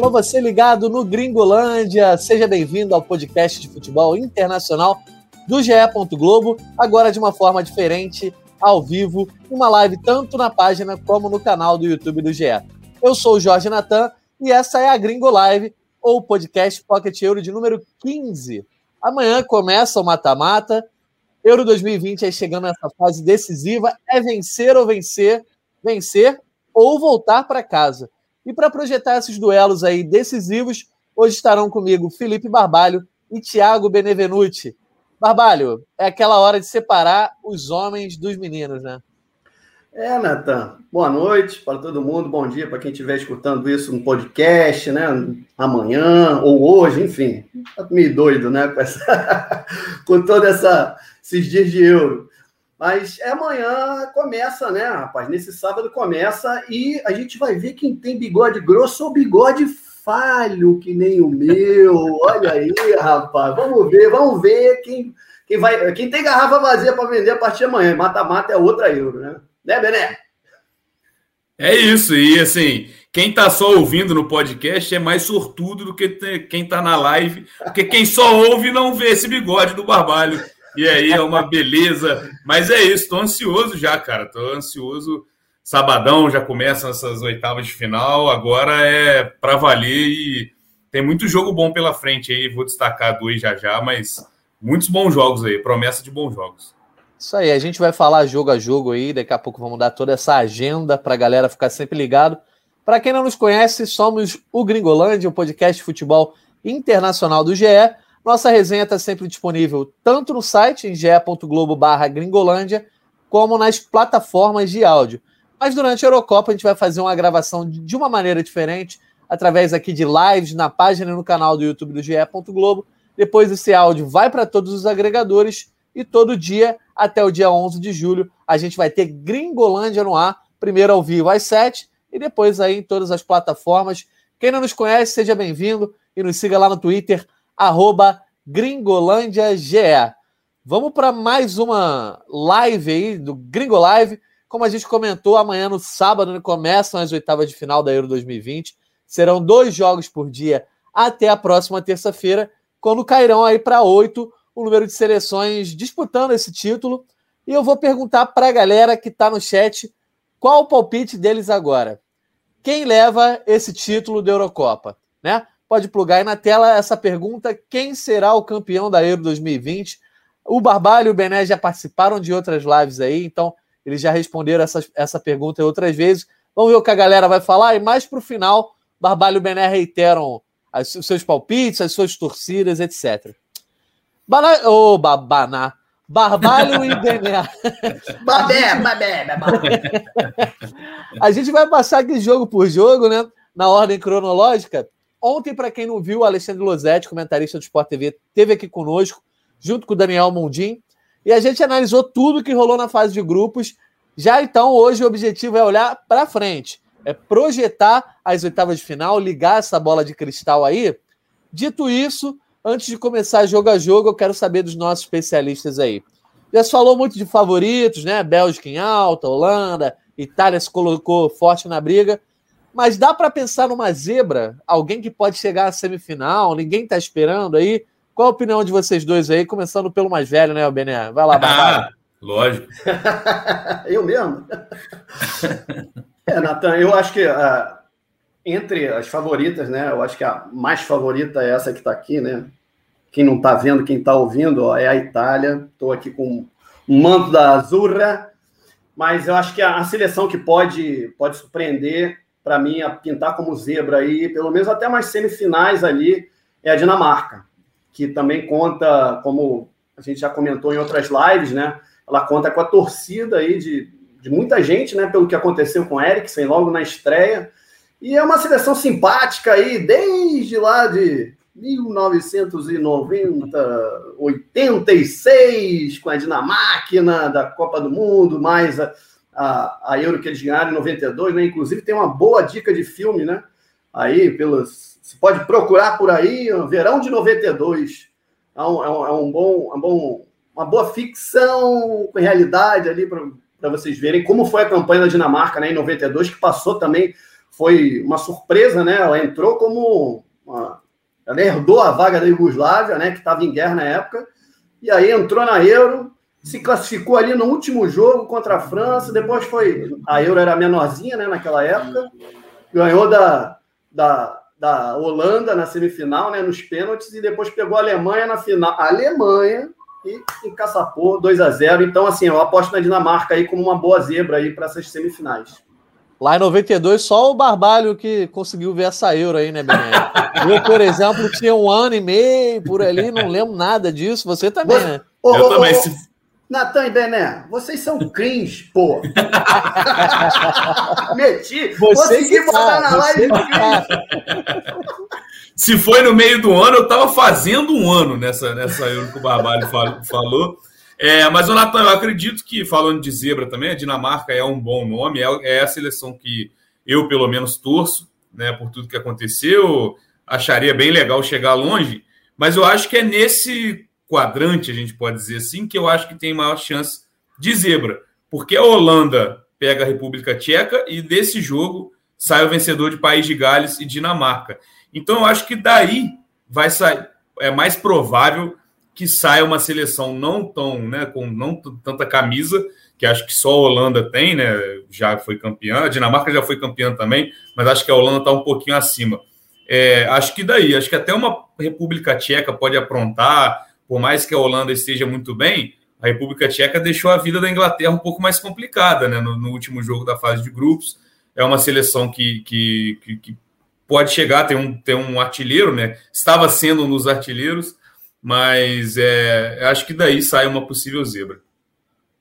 Alô, você ligado no Gringolândia, seja bem-vindo ao podcast de futebol internacional do GE. Globo, agora de uma forma diferente, ao vivo, uma live tanto na página como no canal do YouTube do GE. Eu sou o Jorge Natan e essa é a Gringo Live, ou podcast Pocket Euro de número 15. Amanhã começa o mata-mata, Euro 2020 aí chegando nessa fase decisiva, é vencer ou vencer, vencer ou voltar para casa. E para projetar esses duelos aí decisivos, hoje estarão comigo Felipe Barbalho e Thiago Benevenuti. Barbalho, é aquela hora de separar os homens dos meninos, né? É, Natan. Boa noite para todo mundo, bom dia para quem estiver escutando isso no podcast, né? Amanhã ou hoje, enfim. Tá meio doido, né? Com, essa... com esses dias de euro. Mas é amanhã começa, né, rapaz? Nesse sábado começa e a gente vai ver quem tem bigode grosso ou bigode falho, que nem o meu. Olha aí, rapaz. Vamos ver, vamos ver quem, quem vai. Quem tem garrafa vazia para vender a partir de amanhã. Mata-mata é outra euro, né? Né, Bené? É isso, e assim, quem está só ouvindo no podcast é mais sortudo do que quem está na live, porque quem só ouve não vê esse bigode do barbalho. E aí é uma beleza. Mas é isso, estou ansioso já, cara. Estou ansioso. Sabadão já começam essas oitavas de final. Agora é para valer e tem muito jogo bom pela frente aí. Vou destacar dois já já, mas muitos bons jogos aí. Promessa de bons jogos. Isso aí, a gente vai falar jogo a jogo aí. Daqui a pouco vamos dar toda essa agenda para a galera ficar sempre ligado. Para quem não nos conhece, somos o Gringolândia, o podcast de futebol internacional do GE. Nossa resenha está sempre disponível tanto no site, em gringolândia, como nas plataformas de áudio. Mas durante a Eurocopa a gente vai fazer uma gravação de uma maneira diferente, através aqui de lives na página e no canal do YouTube do GE. Globo. Depois esse áudio vai para todos os agregadores e todo dia, até o dia 11 de julho, a gente vai ter Gringolândia no ar, primeiro ao vivo às 7 e depois aí em todas as plataformas. Quem não nos conhece, seja bem-vindo e nos siga lá no Twitter, arroba GringolândiaGE. Vamos para mais uma live aí do Gringo Live. Como a gente comentou, amanhã no sábado né, começam as oitavas de final da Euro 2020. Serão dois jogos por dia até a próxima terça-feira, quando cairão aí para oito o número de seleções disputando esse título. E eu vou perguntar para a galera que está no chat qual o palpite deles agora. Quem leva esse título da Eurocopa? Né? Pode plugar aí na tela essa pergunta: quem será o campeão da Euro 2020? O Barbalho e o Bené já participaram de outras lives aí, então eles já responderam essa, essa pergunta outras vezes. Vamos ver o que a galera vai falar e mais para o final, Barbalho e o Bené reiteram as, os seus palpites, as suas torcidas, etc. Bana... Ô, oh, Babaná. Barbalho e Bené. Babé, babé, babé. A gente vai passar aqui jogo por jogo, né? Na ordem cronológica. Ontem, para quem não viu, Alexandre Losetti, comentarista do Sport TV, teve aqui conosco, junto com o Daniel Mondim, e a gente analisou tudo que rolou na fase de grupos. Já então, hoje o objetivo é olhar para frente, é projetar as oitavas de final, ligar essa bola de cristal aí. Dito isso, antes de começar jogo a jogo, eu quero saber dos nossos especialistas aí. Já se falou muito de favoritos, né? Bélgica em alta, Holanda, Itália se colocou forte na briga. Mas dá para pensar numa zebra? Alguém que pode chegar à semifinal? Ninguém está esperando aí? Qual a opinião de vocês dois aí? Começando pelo mais velho, né, Bené? Vai lá, Barbara. Ah, lógico. eu mesmo? é, Natan, eu acho que uh, entre as favoritas, né? Eu acho que a mais favorita é essa que está aqui, né? Quem não está vendo, quem está ouvindo, ó, é a Itália. Estou aqui com o manto da Azurra, mas eu acho que a, a seleção que pode, pode surpreender para mim, a pintar como zebra aí, pelo menos até mais semifinais ali, é a Dinamarca, que também conta, como a gente já comentou em outras lives, né? Ela conta com a torcida aí de, de muita gente, né? Pelo que aconteceu com o Eriksen logo na estreia. E é uma seleção simpática aí, desde lá de 1990, 86, com a Dinamarca da Copa do Mundo, mais a, a, a Euro que eles ganharam em 92, né? Inclusive tem uma boa dica de filme, né? Aí, pelos. Você pode procurar por aí, Verão de 92. É um, é um, é um bom, é um bom, uma boa ficção com realidade ali para vocês verem como foi a campanha da Dinamarca né, em 92, que passou também foi uma surpresa, né? Ela entrou como uma, ela herdou a vaga da Iugoslávia, né? Que estava em guerra na época, e aí entrou na Euro, se classificou ali no último jogo contra a França, depois foi. A Euro era menorzinha, né? Naquela época, ganhou da, da, da Holanda na semifinal, né? Nos pênaltis, e depois pegou a Alemanha na final. A Alemanha e encaçapou 2 a 0 Então, assim, eu aposto na Dinamarca aí como uma boa zebra aí para essas semifinais. Lá em 92, só o Barbalho que conseguiu ver essa Euro aí, né, Bené? Eu, por exemplo, tinha um ano e meio por ali, não lembro nada disso. Você também, né? Eu também. Ô, Natan e Bené, vocês são cringe, pô. Meti. Você consegui botar tá, na live tá. Se foi no meio do ano, eu estava fazendo um ano nessa, nessa Euro que o Barbalho falou. É, mas o Natan, eu acredito que, falando de zebra também, a Dinamarca é um bom nome, é, é a seleção que eu, pelo menos, torço, né, por tudo que aconteceu. Acharia bem legal chegar longe, mas eu acho que é nesse quadrante, a gente pode dizer assim, que eu acho que tem maior chance de zebra, porque a Holanda pega a República Tcheca e desse jogo sai o vencedor de País de Gales e Dinamarca. Então eu acho que daí vai sair, é mais provável que saia uma seleção não tão, né, com não tanta camisa, que acho que só a Holanda tem, né, já foi campeã, a Dinamarca já foi campeã também, mas acho que a Holanda está um pouquinho acima. É, acho que daí, acho que até uma República Tcheca pode aprontar, por mais que a Holanda esteja muito bem, a República Tcheca deixou a vida da Inglaterra um pouco mais complicada, né, no, no último jogo da fase de grupos. É uma seleção que, que, que, que pode chegar, tem um, tem um artilheiro, né, estava sendo um dos artilheiros, mas é, acho que daí sai uma possível zebra.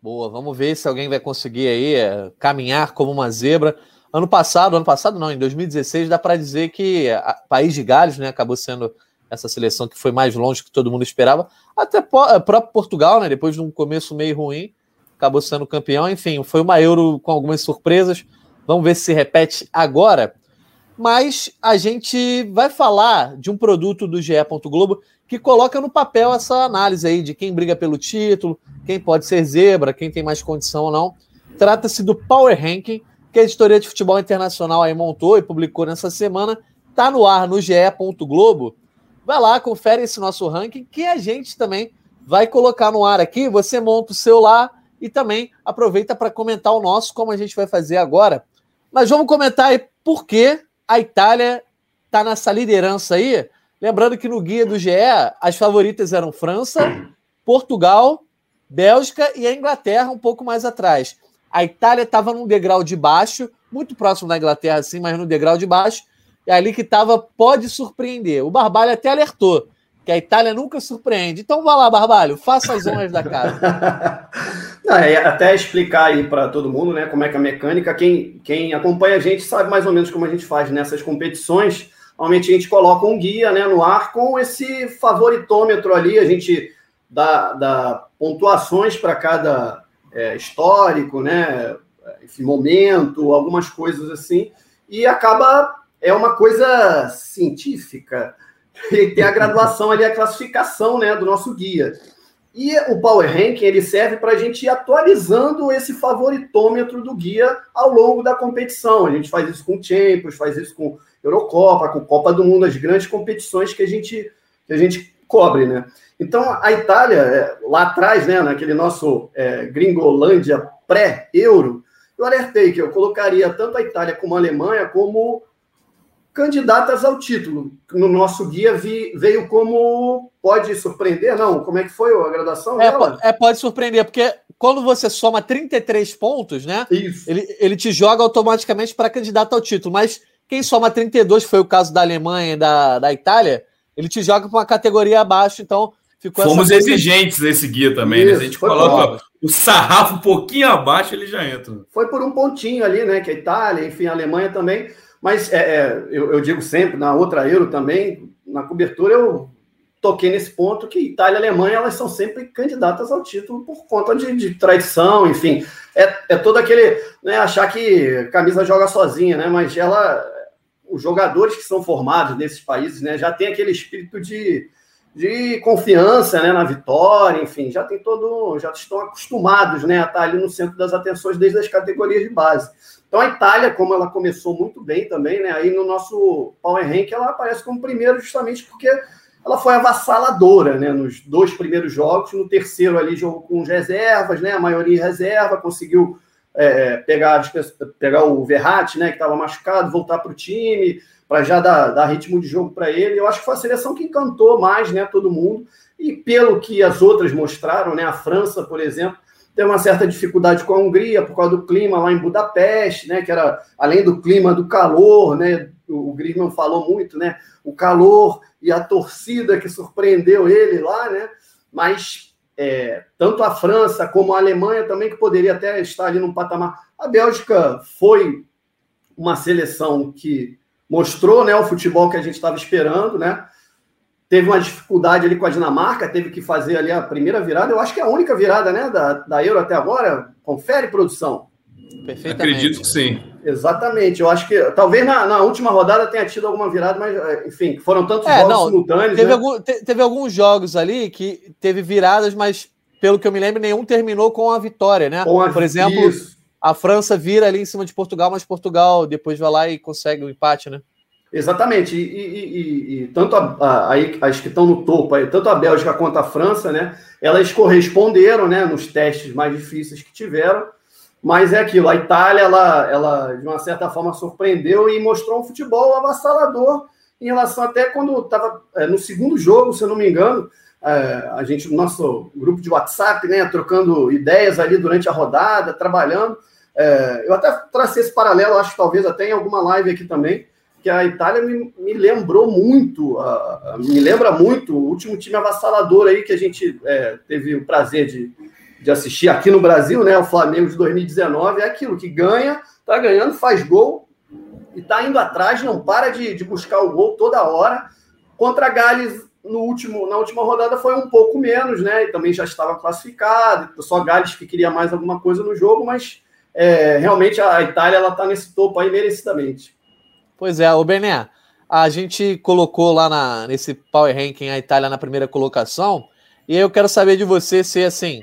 Boa, vamos ver se alguém vai conseguir aí é, caminhar como uma zebra. Ano passado, ano passado não, em 2016, dá para dizer que a País de Gales né, acabou sendo essa seleção que foi mais longe que todo mundo esperava. Até é, próprio Portugal, né, depois de um começo meio ruim, acabou sendo campeão. Enfim, foi uma Euro com algumas surpresas. Vamos ver se se repete agora. Mas a gente vai falar de um produto do GE. Globo que coloca no papel essa análise aí de quem briga pelo título, quem pode ser zebra, quem tem mais condição ou não. Trata-se do Power Ranking, que a editoria de futebol internacional aí montou e publicou nessa semana. Tá no ar no GE. Globo. Vai lá, confere esse nosso ranking, que a gente também vai colocar no ar aqui. Você monta o seu lá e também aproveita para comentar o nosso, como a gente vai fazer agora. Mas vamos comentar aí por que a Itália está nessa liderança aí Lembrando que no guia do GE, as favoritas eram França, Portugal, Bélgica e a Inglaterra um pouco mais atrás. A Itália estava num degrau de baixo, muito próximo da Inglaterra, sim, mas no degrau de baixo. E ali que estava pode surpreender. O Barbalho até alertou que a Itália nunca surpreende. Então vá lá, Barbalho, faça as honras da casa. Não, é até explicar aí para todo mundo né, como é que é a mecânica. Quem, quem acompanha a gente sabe mais ou menos como a gente faz nessas competições. Normalmente a gente coloca um guia né, no ar com esse favoritômetro ali, a gente dá, dá pontuações para cada é, histórico, né, momento, algumas coisas assim, e acaba, é uma coisa científica, tem a graduação ali, a classificação né, do nosso guia. E o Power Ranking ele serve para a gente ir atualizando esse favoritômetro do guia ao longo da competição. A gente faz isso com Champions, faz isso com Eurocopa, com Copa do Mundo, as grandes competições que a gente, que a gente cobre, né? Então, a Itália, é, lá atrás, né, naquele nosso é, Gringolândia pré-euro, eu alertei que eu colocaria tanto a Itália como a Alemanha como candidatas ao título. No nosso guia vi, veio como pode surpreender, não? Como é que foi a graduação? É, é, pode surpreender, porque quando você soma 33 pontos, né? Isso. Ele, ele te joga automaticamente para candidato ao título, mas quem soma 32, que foi o caso da Alemanha e da, da Itália, ele te joga para uma categoria abaixo, então ficou Fomos exigentes nesse guia também, Isso, né? A gente coloca bom. o sarrafo um pouquinho abaixo, ele já entra. Foi por um pontinho ali, né? Que a Itália, enfim, a Alemanha também. Mas é, é, eu, eu, digo sempre, na outra Euro também, na cobertura, eu toquei nesse ponto que Itália e Alemanha elas são sempre candidatas ao título por conta de, de traição, enfim. É, é todo aquele. Né, achar que camisa joga sozinha, né? Mas ela os jogadores que são formados nesses países né, já tem aquele espírito de, de confiança né, na vitória, enfim, já tem todo, já estão acostumados né, a estar ali no centro das atenções desde as categorias de base. Então a Itália, como ela começou muito bem também, né, aí no nosso Power Rank ela aparece como primeiro justamente porque ela foi avassaladora, né, nos dois primeiros jogos, no terceiro ali jogou com reservas, né, a maioria reserva, conseguiu é, pegar, pegar o Verratti, né, que estava machucado, voltar para o time, para já dar, dar, ritmo de jogo para ele. Eu acho que foi a seleção que encantou mais né, todo mundo. E pelo que as outras mostraram, né, a França, por exemplo, tem uma certa dificuldade com a Hungria por causa do clima lá em Budapeste, né, que era além do clima do calor, né, o, Griezmann falou muito, né, o calor e a torcida que surpreendeu ele lá, né, mas é, tanto a França como a Alemanha também que poderia até estar ali num patamar. A Bélgica foi uma seleção que mostrou né, o futebol que a gente estava esperando, né? Teve uma dificuldade ali com a Dinamarca, teve que fazer ali a primeira virada. Eu acho que é a única virada né, da, da Euro até agora. Confere, produção. Perfeitamente. Acredito que sim. Exatamente. Eu acho que talvez na, na, última rodada tenha tido alguma virada, mas é, enfim, foram tantos é, jogos não, simultâneos. Teve, né? algum, te, teve alguns jogos ali que teve viradas, mas pelo que eu me lembro, nenhum terminou com a vitória, né? A, Por exemplo, isso. a França vira ali em cima de Portugal, mas Portugal depois vai lá e consegue o um empate, né? Exatamente, e, e, e, e tanto a, a, as que estão no topo, tanto a Bélgica quanto a França, né, elas corresponderam né, nos testes mais difíceis que tiveram, mas é aquilo, a Itália, ela, ela de uma certa forma surpreendeu e mostrou um futebol avassalador em relação até quando estava é, no segundo jogo, se eu não me engano, é, a gente, no nosso grupo de WhatsApp, né, trocando ideias ali durante a rodada, trabalhando, é, eu até tracei esse paralelo, acho que talvez até em alguma live aqui também, que a Itália me, me lembrou muito, a, a, me lembra muito o último time avassalador aí que a gente é, teve o prazer de, de assistir aqui no Brasil, né? O Flamengo de 2019 é aquilo que ganha, tá ganhando, faz gol e tá indo atrás, não para de, de buscar o gol toda hora. Contra a Gales no último, na última rodada foi um pouco menos, né? E também já estava classificado, só Gales que queria mais alguma coisa no jogo, mas é, realmente a Itália ela tá nesse topo aí merecidamente. Pois é, o Bené, a gente colocou lá na, nesse Power Ranking a Itália na primeira colocação, e eu quero saber de você se, assim,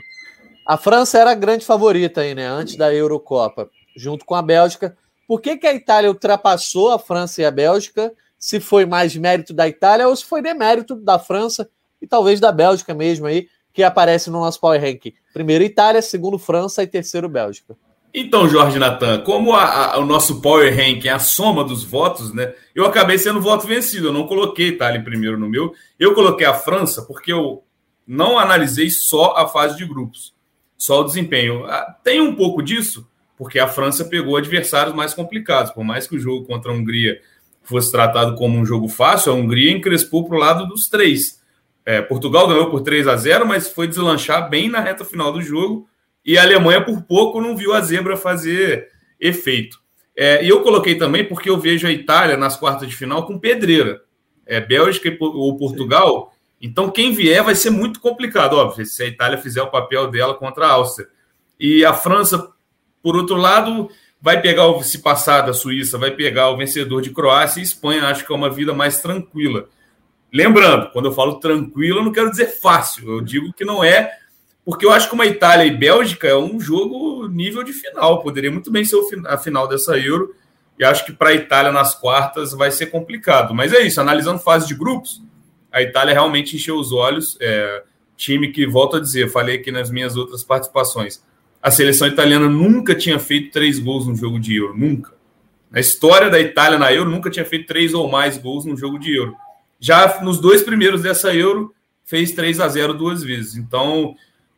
a França era a grande favorita aí, né, antes da Eurocopa, junto com a Bélgica. Por que, que a Itália ultrapassou a França e a Bélgica? Se foi mais mérito da Itália ou se foi demérito da França e talvez da Bélgica mesmo aí, que aparece no nosso Power Ranking. Primeiro Itália, segundo França e terceiro Bélgica. Então, Jorge Natan, como a, a, o nosso Power Ranking é a soma dos votos, né? Eu acabei sendo voto vencido. Eu não coloquei Itália em primeiro no meu. Eu coloquei a França porque eu não analisei só a fase de grupos, só o desempenho. Ah, tem um pouco disso, porque a França pegou adversários mais complicados. Por mais que o jogo contra a Hungria fosse tratado como um jogo fácil, a Hungria encrespou para o lado dos três. É, Portugal ganhou por 3 a 0, mas foi deslanchar bem na reta final do jogo e a Alemanha, por pouco, não viu a zebra fazer efeito. É, e eu coloquei também porque eu vejo a Itália nas quartas de final com pedreira. É, Bélgica ou Portugal. Então, quem vier vai ser muito complicado, óbvio, se a Itália fizer o papel dela contra a Áustria. E a França, por outro lado, vai pegar, o, se passar da Suíça, vai pegar o vencedor de Croácia e Espanha. Acho que é uma vida mais tranquila. Lembrando, quando eu falo tranquilo, eu não quero dizer fácil. Eu digo que não é porque eu acho que uma Itália e Bélgica é um jogo nível de final. Poderia muito bem ser a final dessa Euro. E acho que para a Itália nas quartas vai ser complicado. Mas é isso, analisando fase de grupos, a Itália realmente encheu os olhos. É, time que, volto a dizer, falei aqui nas minhas outras participações, a seleção italiana nunca tinha feito três gols no jogo de Euro. Nunca. Na história da Itália na Euro, nunca tinha feito três ou mais gols no jogo de Euro. Já nos dois primeiros dessa Euro, fez 3 a 0 duas vezes. Então,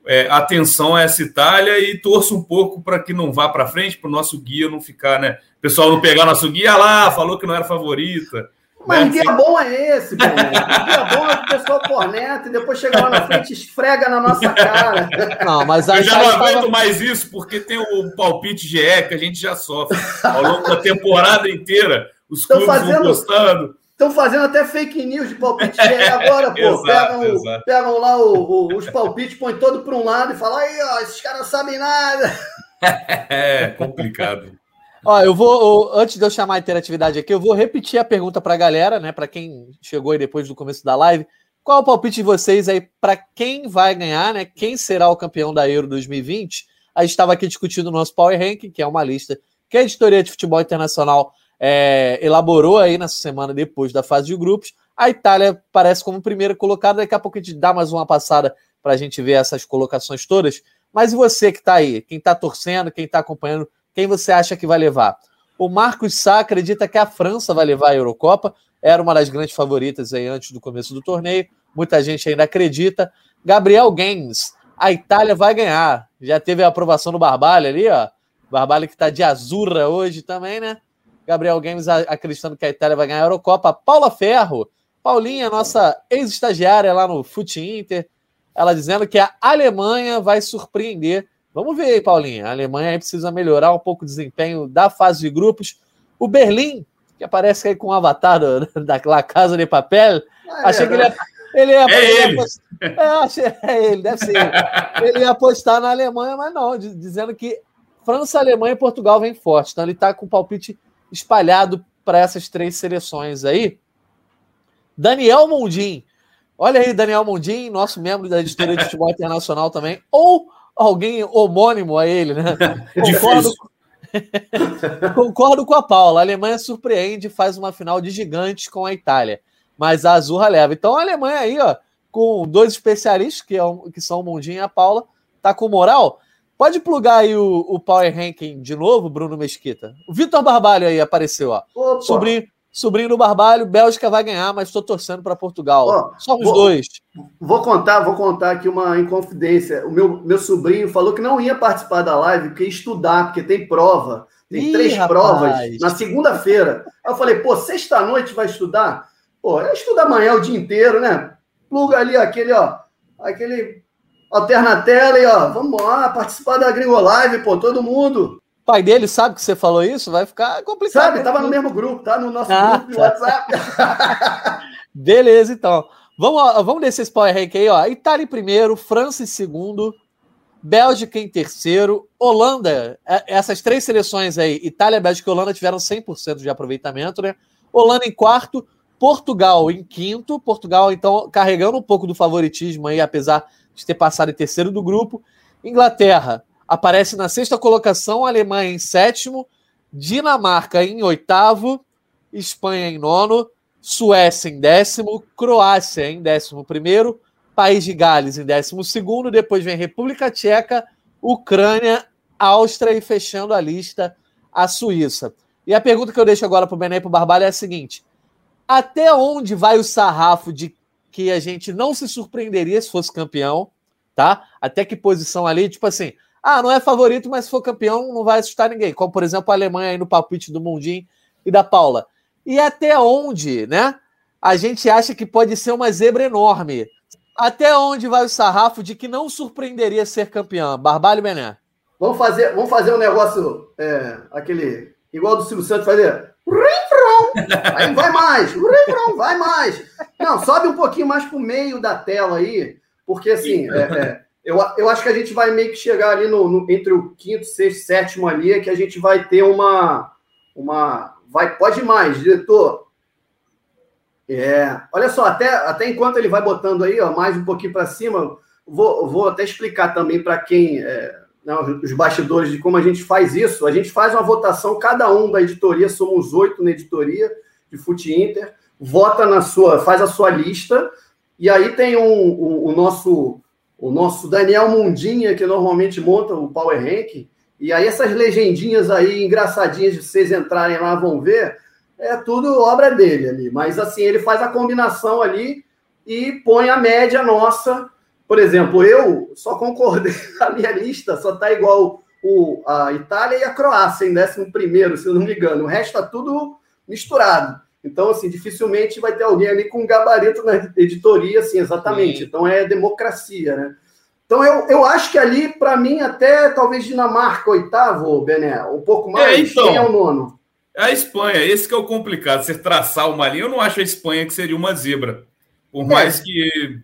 é, atenção a essa Itália e torço um pouco para que não vá para frente, para o nosso guia não ficar, né? O pessoal não pegar nosso guia lá, falou que não era favorita. Mas né? guia bom é esse, pô. guia bom é o pessoal corneta e depois chega lá na frente e esfrega na nossa cara. Não, mas Eu já não aguento tava... mais isso, porque tem o palpite GE que a gente já sofre ao longo da temporada inteira. Os clubes fazendo... vão gostando. Estão fazendo até fake news de palpite agora, pô. exato, pegam, exato. pegam lá o, o, os palpites, põem todo para um lado e falam, aí, ó, esses caras não sabem nada. é complicado. Ó, eu vou, antes de eu chamar a interatividade aqui, eu vou repetir a pergunta para a galera, né? Para quem chegou aí depois do começo da live. Qual é o palpite de vocês aí para quem vai ganhar, né? Quem será o campeão da Euro 2020? A gente estava aqui discutindo o nosso Power Ranking, que é uma lista que a editoria de futebol internacional é, elaborou aí nessa semana depois da fase de grupos. A Itália parece como primeira colocada. Daqui a pouco a gente dá mais uma passada para a gente ver essas colocações todas. Mas e você que está aí? Quem está torcendo, quem está acompanhando, quem você acha que vai levar? O Marcos Sá acredita que a França vai levar a Eurocopa. Era uma das grandes favoritas aí antes do começo do torneio. Muita gente ainda acredita. Gabriel Games, a Itália vai ganhar. Já teve a aprovação do Barbalho ali, ó. Barbalho que está de azurra hoje também, né? Gabriel Games acreditando que a Itália vai ganhar a Eurocopa. Paula Ferro, Paulinha, nossa ex-estagiária lá no Fute Inter, ela dizendo que a Alemanha vai surpreender. Vamos ver aí, Paulinha. A Alemanha aí precisa melhorar um pouco o desempenho da fase de grupos. O Berlim, que aparece aí com o avatar da Casa de Papel, ah, achei é, que ele ia, ele ia, é ele. Ia é, achei, é ele, deve ser ele. Ele ia apostar na Alemanha, mas não, dizendo que França, Alemanha e Portugal vem forte. Então ele está com o palpite espalhado para essas três seleções aí. Daniel Mundim, Olha aí, Daniel Mundim, nosso membro da editoria de futebol internacional também, ou alguém homônimo a ele, né? Concordo, Concordo com a Paula. A Alemanha surpreende, faz uma final de gigantes com a Itália, mas a Azurra leva. Então a Alemanha aí, ó, com dois especialistas, que, é, que são o Mundim e a Paula, tá com moral. Pode plugar aí o, o Power Ranking de novo, Bruno Mesquita. O Vitor Barbalho aí apareceu, ó. Opa. Sobrinho, sobrinho do Barbalho, Bélgica vai ganhar, mas estou torcendo para Portugal. Só os dois. Vou contar, vou contar aqui uma inconfidência. O meu, meu sobrinho falou que não ia participar da live, porque ia estudar, porque tem prova. Tem Ih, três rapaz. provas na segunda-feira. Aí eu falei, pô, sexta-noite vai estudar? Pô, eu estudo amanhã o dia inteiro, né? Pluga ali aquele, ó, aquele alterna tela e ó, vamos lá, participar da Gringo Live, pô, todo mundo pai dele sabe que você falou isso, vai ficar complicado. Sabe, tava no mesmo grupo, tá no nosso ah, grupo de tá. WhatsApp. Beleza, então. Vamos, vamos descer esse power rank aí, ó. Itália em primeiro, França em segundo, Bélgica em terceiro, Holanda, é, essas três seleções aí, Itália, Bélgica e Holanda tiveram 100% de aproveitamento, né? Holanda em quarto, Portugal em quinto, Portugal então carregando um pouco do favoritismo aí, apesar de ter passado em terceiro do grupo. Inglaterra aparece na sexta colocação, Alemanha em sétimo, Dinamarca em oitavo, Espanha em nono, Suécia em décimo, Croácia em décimo primeiro, País de Gales em décimo segundo, depois vem República Tcheca, Ucrânia, Áustria e fechando a lista a Suíça. E a pergunta que eu deixo agora para o Bené e para o Barbalho é a seguinte: até onde vai o sarrafo de que a gente não se surpreenderia se fosse campeão, tá? Até que posição ali, tipo assim, ah, não é favorito, mas se for campeão, não vai assustar ninguém. Como, por exemplo, a Alemanha aí no palpite do Mundim e da Paula. E até onde, né? A gente acha que pode ser uma zebra enorme. Até onde vai o sarrafo de que não surpreenderia ser campeão? Barbalho Bené. Vamos fazer, vamos fazer um negócio, é, aquele, igual do Silvio Santos fazer. Aí vai mais, vai mais. Não, sobe um pouquinho mais para o meio da tela aí, porque assim, é, é, eu, eu acho que a gente vai meio que chegar ali no, no, entre o quinto, sexto, sétimo ali, é que a gente vai ter uma. uma vai, pode mais, diretor. É, olha só, até, até enquanto ele vai botando aí, ó, mais um pouquinho para cima, vou, vou até explicar também para quem. É, né, os bastidores de como a gente faz isso. A gente faz uma votação, cada um da editoria, somos oito na editoria de Fute Inter, vota na sua, faz a sua lista, e aí tem um, um, o nosso o nosso Daniel Mundinha, que normalmente monta o Power Rank, e aí essas legendinhas aí engraçadinhas de vocês entrarem lá vão ver, é tudo obra dele ali. Mas assim, ele faz a combinação ali e põe a média nossa. Por exemplo, eu só concordei, a minha lista só tá igual o, a Itália e a Croácia em 11 primeiro, se eu não me engano. O resto tá tudo misturado. Então, assim, dificilmente vai ter alguém ali com gabarito na editoria, assim, exatamente. Sim. Então, é democracia, né? Então, eu, eu acho que ali, para mim, até talvez Dinamarca, oitavo, Bené, um pouco mais. É, então, quem é o nono? É a Espanha, esse que é o complicado. Você traçar uma linha, eu não acho a Espanha que seria uma zebra. Por é. mais que.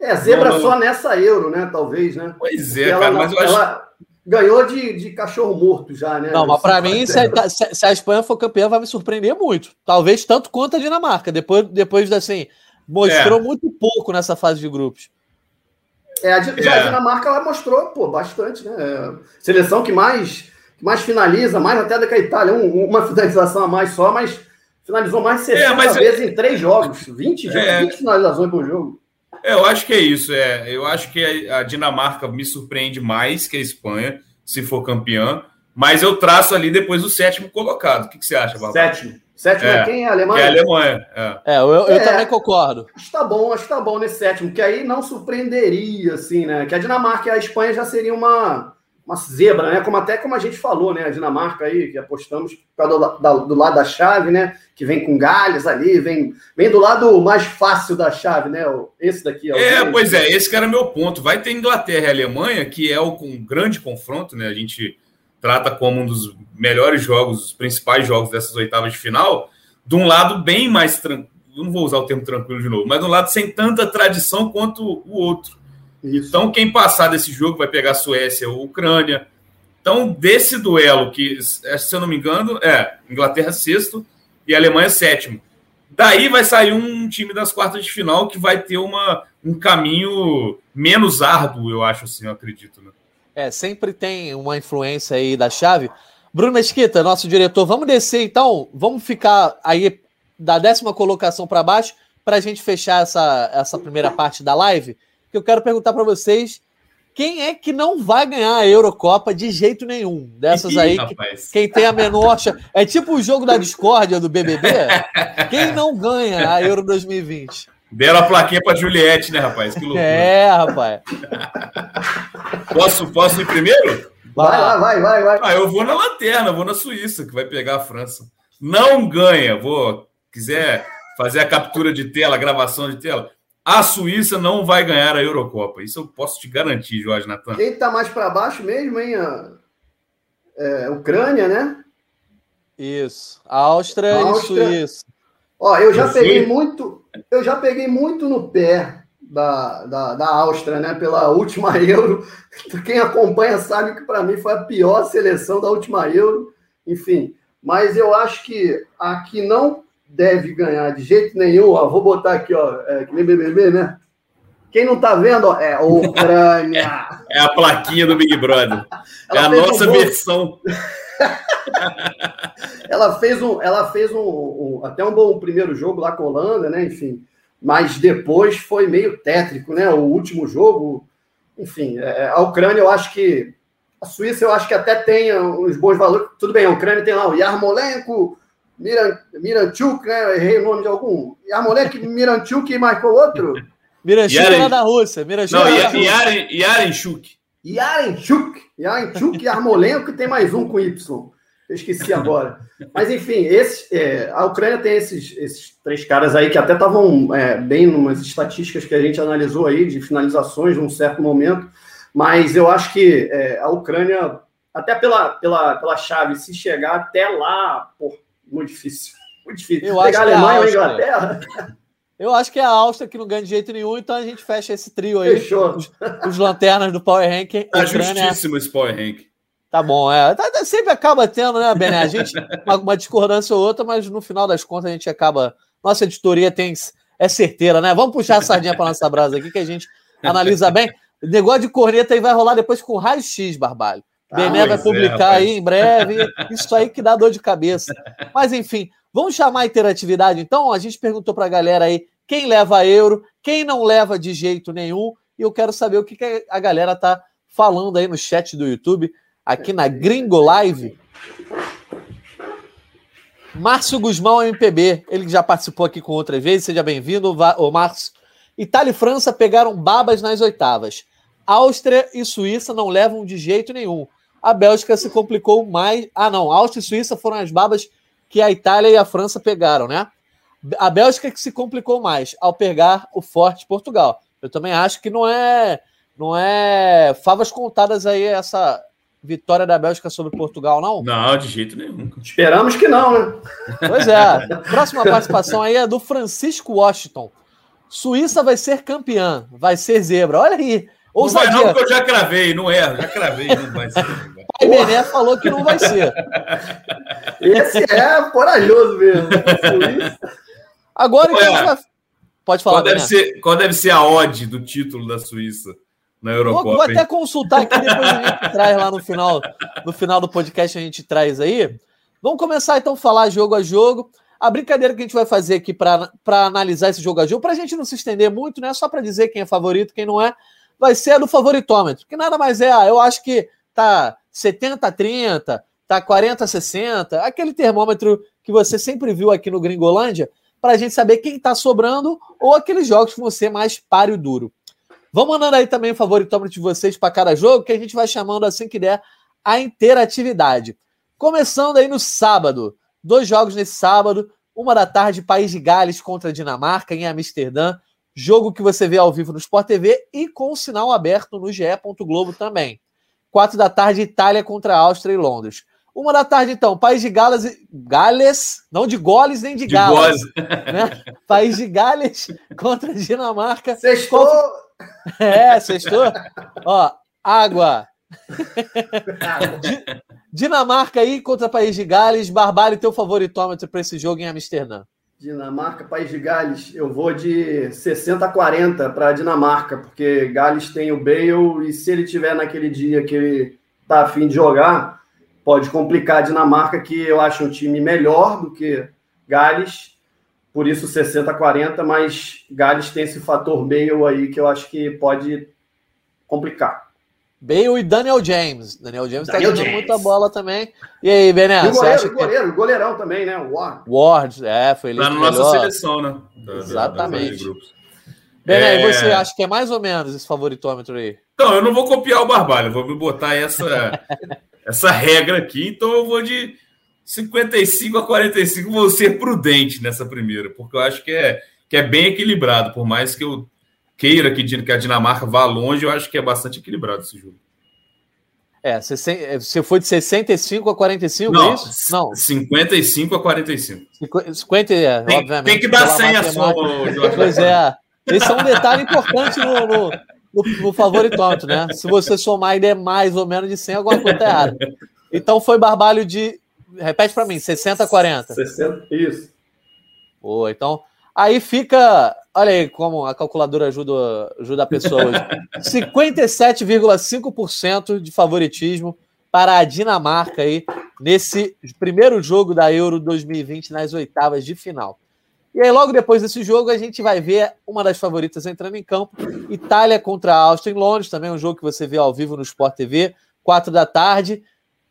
É, zebra não, só nessa euro, né? Talvez, né? Pois é, cara, mas eu acho ganhou de, de cachorro morto já, né? Não, mas para mim, se a, se a, Espanha for campeã, vai me surpreender muito. Talvez tanto quanto a Dinamarca. Depois, depois assim, mostrou é. muito pouco nessa fase de grupos. É, a, já a Dinamarca ela mostrou pô, bastante, né? É, seleção que mais, mais finaliza, mais até do que a Itália, um, uma finalização a mais só, mas finalizou mais de 60 é, mas vezes em três jogos, 20, é, 20 finalizações por jogo. É, eu acho que é isso. É. Eu acho que a Dinamarca me surpreende mais que a Espanha, se for campeã. Mas eu traço ali depois o sétimo colocado. O que, que você acha, Babu? Sétimo. Sétimo é, é quem? A Alemanha? É a Alemanha. É, é eu, eu é, também concordo. Acho que tá bom, acho que tá bom nesse sétimo, que aí não surpreenderia, assim, né? Que a Dinamarca e a Espanha já seria uma, uma zebra, né? Como até como a gente falou, né? A Dinamarca aí, que apostamos do, da, do lado da chave, né? Que vem com galhos ali, vem, vem do lado mais fácil da chave, né? Esse daqui. É, é pois é, esse que era meu ponto. Vai ter Inglaterra e Alemanha, que é o um grande confronto, né? A gente trata como um dos melhores jogos, os principais jogos dessas oitavas de final, de um lado bem mais tranquilo, não vou usar o termo tranquilo de novo, mas de um lado sem tanta tradição quanto o outro. Isso. Então, quem passar desse jogo vai pegar Suécia ou Ucrânia. Então, desse duelo, que, se eu não me engano, é Inglaterra sexto e Alemanha sétimo. Daí vai sair um time das quartas de final que vai ter uma, um caminho menos árduo, eu acho assim, eu acredito. Né? É, sempre tem uma influência aí da chave. Bruno Mesquita, nosso diretor, vamos descer então, vamos ficar aí da décima colocação para baixo para a gente fechar essa, essa primeira parte da live. Que eu quero perguntar para vocês quem é que não vai ganhar a Eurocopa de jeito nenhum? Dessas aí, que, quem tem a menor É tipo o jogo da discórdia do BBB. quem não ganha a Euro 2020? Deram a plaquinha para Juliette, né, rapaz? Que loucura. É, rapaz. Posso, posso ir primeiro? Vai lá, vai, vai, vai. Ah, eu vou na lanterna, vou na Suíça, que vai pegar a França. Não ganha, vou. Quiser fazer a captura de tela, a gravação de tela. A Suíça não vai ganhar a Eurocopa. Isso eu posso te garantir, Jorge Natan. Quem está mais para baixo mesmo, hein? A... É, Ucrânia, né? Isso. Áustria, Áustria. e Suíça. Ó, eu já eu peguei muito, eu já peguei muito no pé da, da, da Áustria, né? Pela última Euro. Quem acompanha sabe que para mim foi a pior seleção da última Euro. Enfim, mas eu acho que aqui não deve ganhar de jeito nenhum. Ó, vou botar aqui, ó, é, que nem BBB, né? Quem não tá vendo, ó, é Ucrânia. É a plaquinha do Big Brother. é a nossa um versão. ela fez um, ela fez um, um, até um bom primeiro jogo lá com a Holanda, né? Enfim, mas depois foi meio tétrico, né? O último jogo, enfim, é, a Ucrânia, eu acho que a Suíça, eu acho que até tem uns bons valores. Tudo bem, a Ucrânia tem lá o Yarmolenko, Miran, Miranchuk, né? errei o nome de algum. Yarmolenko, Miranchuk e marcou outro. Miranchuk era da Rússia. Miranchuk Não, Yaren, Yarenchuk. Yarenchuk. Yarenchuk e Yarmolenko, tem mais um com Y. Eu esqueci agora. Mas, enfim, esse, é, a Ucrânia tem esses, esses três caras aí que até estavam é, bem numas estatísticas que a gente analisou aí, de finalizações num certo momento. Mas eu acho que é, a Ucrânia, até pela, pela, pela chave, se chegar até lá, pô, muito difícil. Muito difícil. Eu Pegar a Alemanha ou a Inglaterra. Eu acho que é a Áustria que não ganha de jeito nenhum, então a gente fecha esse trio aí. Fechou. Os, os lanternas do Power Rank. Tá justíssimo esse Power Rank. Tá bom, é. Tá, tá, sempre acaba tendo, né, Bené? A gente, uma, uma, discordância ou outra, mas no final das contas a gente acaba. Nossa editoria tem, é certeira, né? Vamos puxar a sardinha para nossa brasa aqui, que a gente analisa bem. O negócio de corneta aí vai rolar depois com raio-x, Barbalho. Ah, Bené vai é, publicar é, aí em breve. Isso aí que dá dor de cabeça. Mas enfim, vamos chamar a interatividade então? A gente perguntou para a galera aí quem leva euro, quem não leva de jeito nenhum. E eu quero saber o que, que a galera tá falando aí no chat do YouTube aqui na Gringo Live. Márcio Guzmão, MPB, ele já participou aqui com outras vezes, seja bem-vindo, Márcio. Itália e França pegaram babas nas oitavas. Áustria e Suíça não levam de jeito nenhum. A Bélgica se complicou mais. Ah, não, Áustria e Suíça foram as babas que a Itália e a França pegaram, né? A Bélgica que se complicou mais ao pegar o forte Portugal. Eu também acho que não é não é favas contadas aí essa vitória da Bélgica sobre Portugal, não? Não, de jeito nenhum. Esperamos que não, né? Pois é. Próxima participação aí é do Francisco Washington. Suíça vai ser campeã, vai ser zebra. Olha aí. Ousadia. Não vai não, porque eu já cravei, não é, já cravei, não vai ser. O Bené falou que não vai ser. Esse é corajoso mesmo. Agora, então, Pode falar, qual deve, ser, qual deve ser a odd do título da Suíça na Eurocopa? Vou, vou até consultar aqui, depois a gente traz lá no final, no final do podcast, a gente traz aí. Vamos começar então a falar jogo a jogo. A brincadeira que a gente vai fazer aqui para analisar esse jogo a jogo, para a gente não se estender muito, né? Só para dizer quem é favorito, quem não é, vai ser a do favoritômetro, que nada mais é, ah, eu acho que tá 70 a 30, tá 40 a 60, aquele termômetro que você sempre viu aqui no Gringolândia, para a gente saber quem está sobrando ou aqueles jogos que vão ser mais páreo duro. Vamos mandando aí também o favoritômetro de vocês para cada jogo, que a gente vai chamando assim que der a interatividade. Começando aí no sábado, dois jogos nesse sábado, uma da tarde, País de Gales contra Dinamarca em Amsterdã, jogo que você vê ao vivo no Sport TV e com o sinal aberto no GE. Globo também. Quatro da tarde, Itália contra Áustria e Londres. Uma da tarde, então, País de Gales, Gales, não de Goles nem de, de Gales. Né? País de Gales contra Dinamarca. Sextou! É, sextou. Ó, água. Dinamarca aí contra País de Gales. Barbalho, teu favoritômetro para esse jogo em Amsterdã. Dinamarca, País de Gales, eu vou de 60 a 40 para Dinamarca, porque Gales tem o Bale e se ele tiver naquele dia que ele tá afim de jogar, pode complicar a Dinamarca, que eu acho um time melhor do que Gales, por isso 60 a 40, mas Gales tem esse fator Bale aí que eu acho que pode complicar. Bale e Daniel James. Daniel James está jogando muita bola também. E aí, Bené? o goleiro, o goleiro, que... goleirão também, né? Ward. Ward, é, foi ele. Tá na nossa seleção, né? Da, Exatamente. Da, da Bené, é... e você acha que é mais ou menos esse favoritômetro aí? Então, eu não vou copiar o Barbalho, vou me botar essa, essa regra aqui, então eu vou de 55 a 45, vou ser prudente nessa primeira, porque eu acho que é, que é bem equilibrado, por mais que eu queira que, a Dinamarca vá longe, eu acho que é bastante equilibrado esse jogo. É, você foi de 65 a 45, não, é isso? Não, 55 a 45. 50, é, tem, obviamente. Tem que dar 100 a soma, Jorge. Pois é. Esse é um detalhe importante no, no, no, no favoritômetro, né? Se você somar e der mais ou menos de 100, alguma coisa tá errada. Então foi barbalho de. Repete para mim, 60 a 40. 60, isso. Boa, então. Aí fica. Olha aí como a calculadora ajuda, ajuda a pessoa hoje. 57,5% de favoritismo para a Dinamarca aí nesse primeiro jogo da Euro 2020 nas oitavas de final. E aí, logo depois desse jogo, a gente vai ver uma das favoritas entrando em campo: Itália contra a Áustria em Londres, também um jogo que você vê ao vivo no Sport TV, quatro da tarde.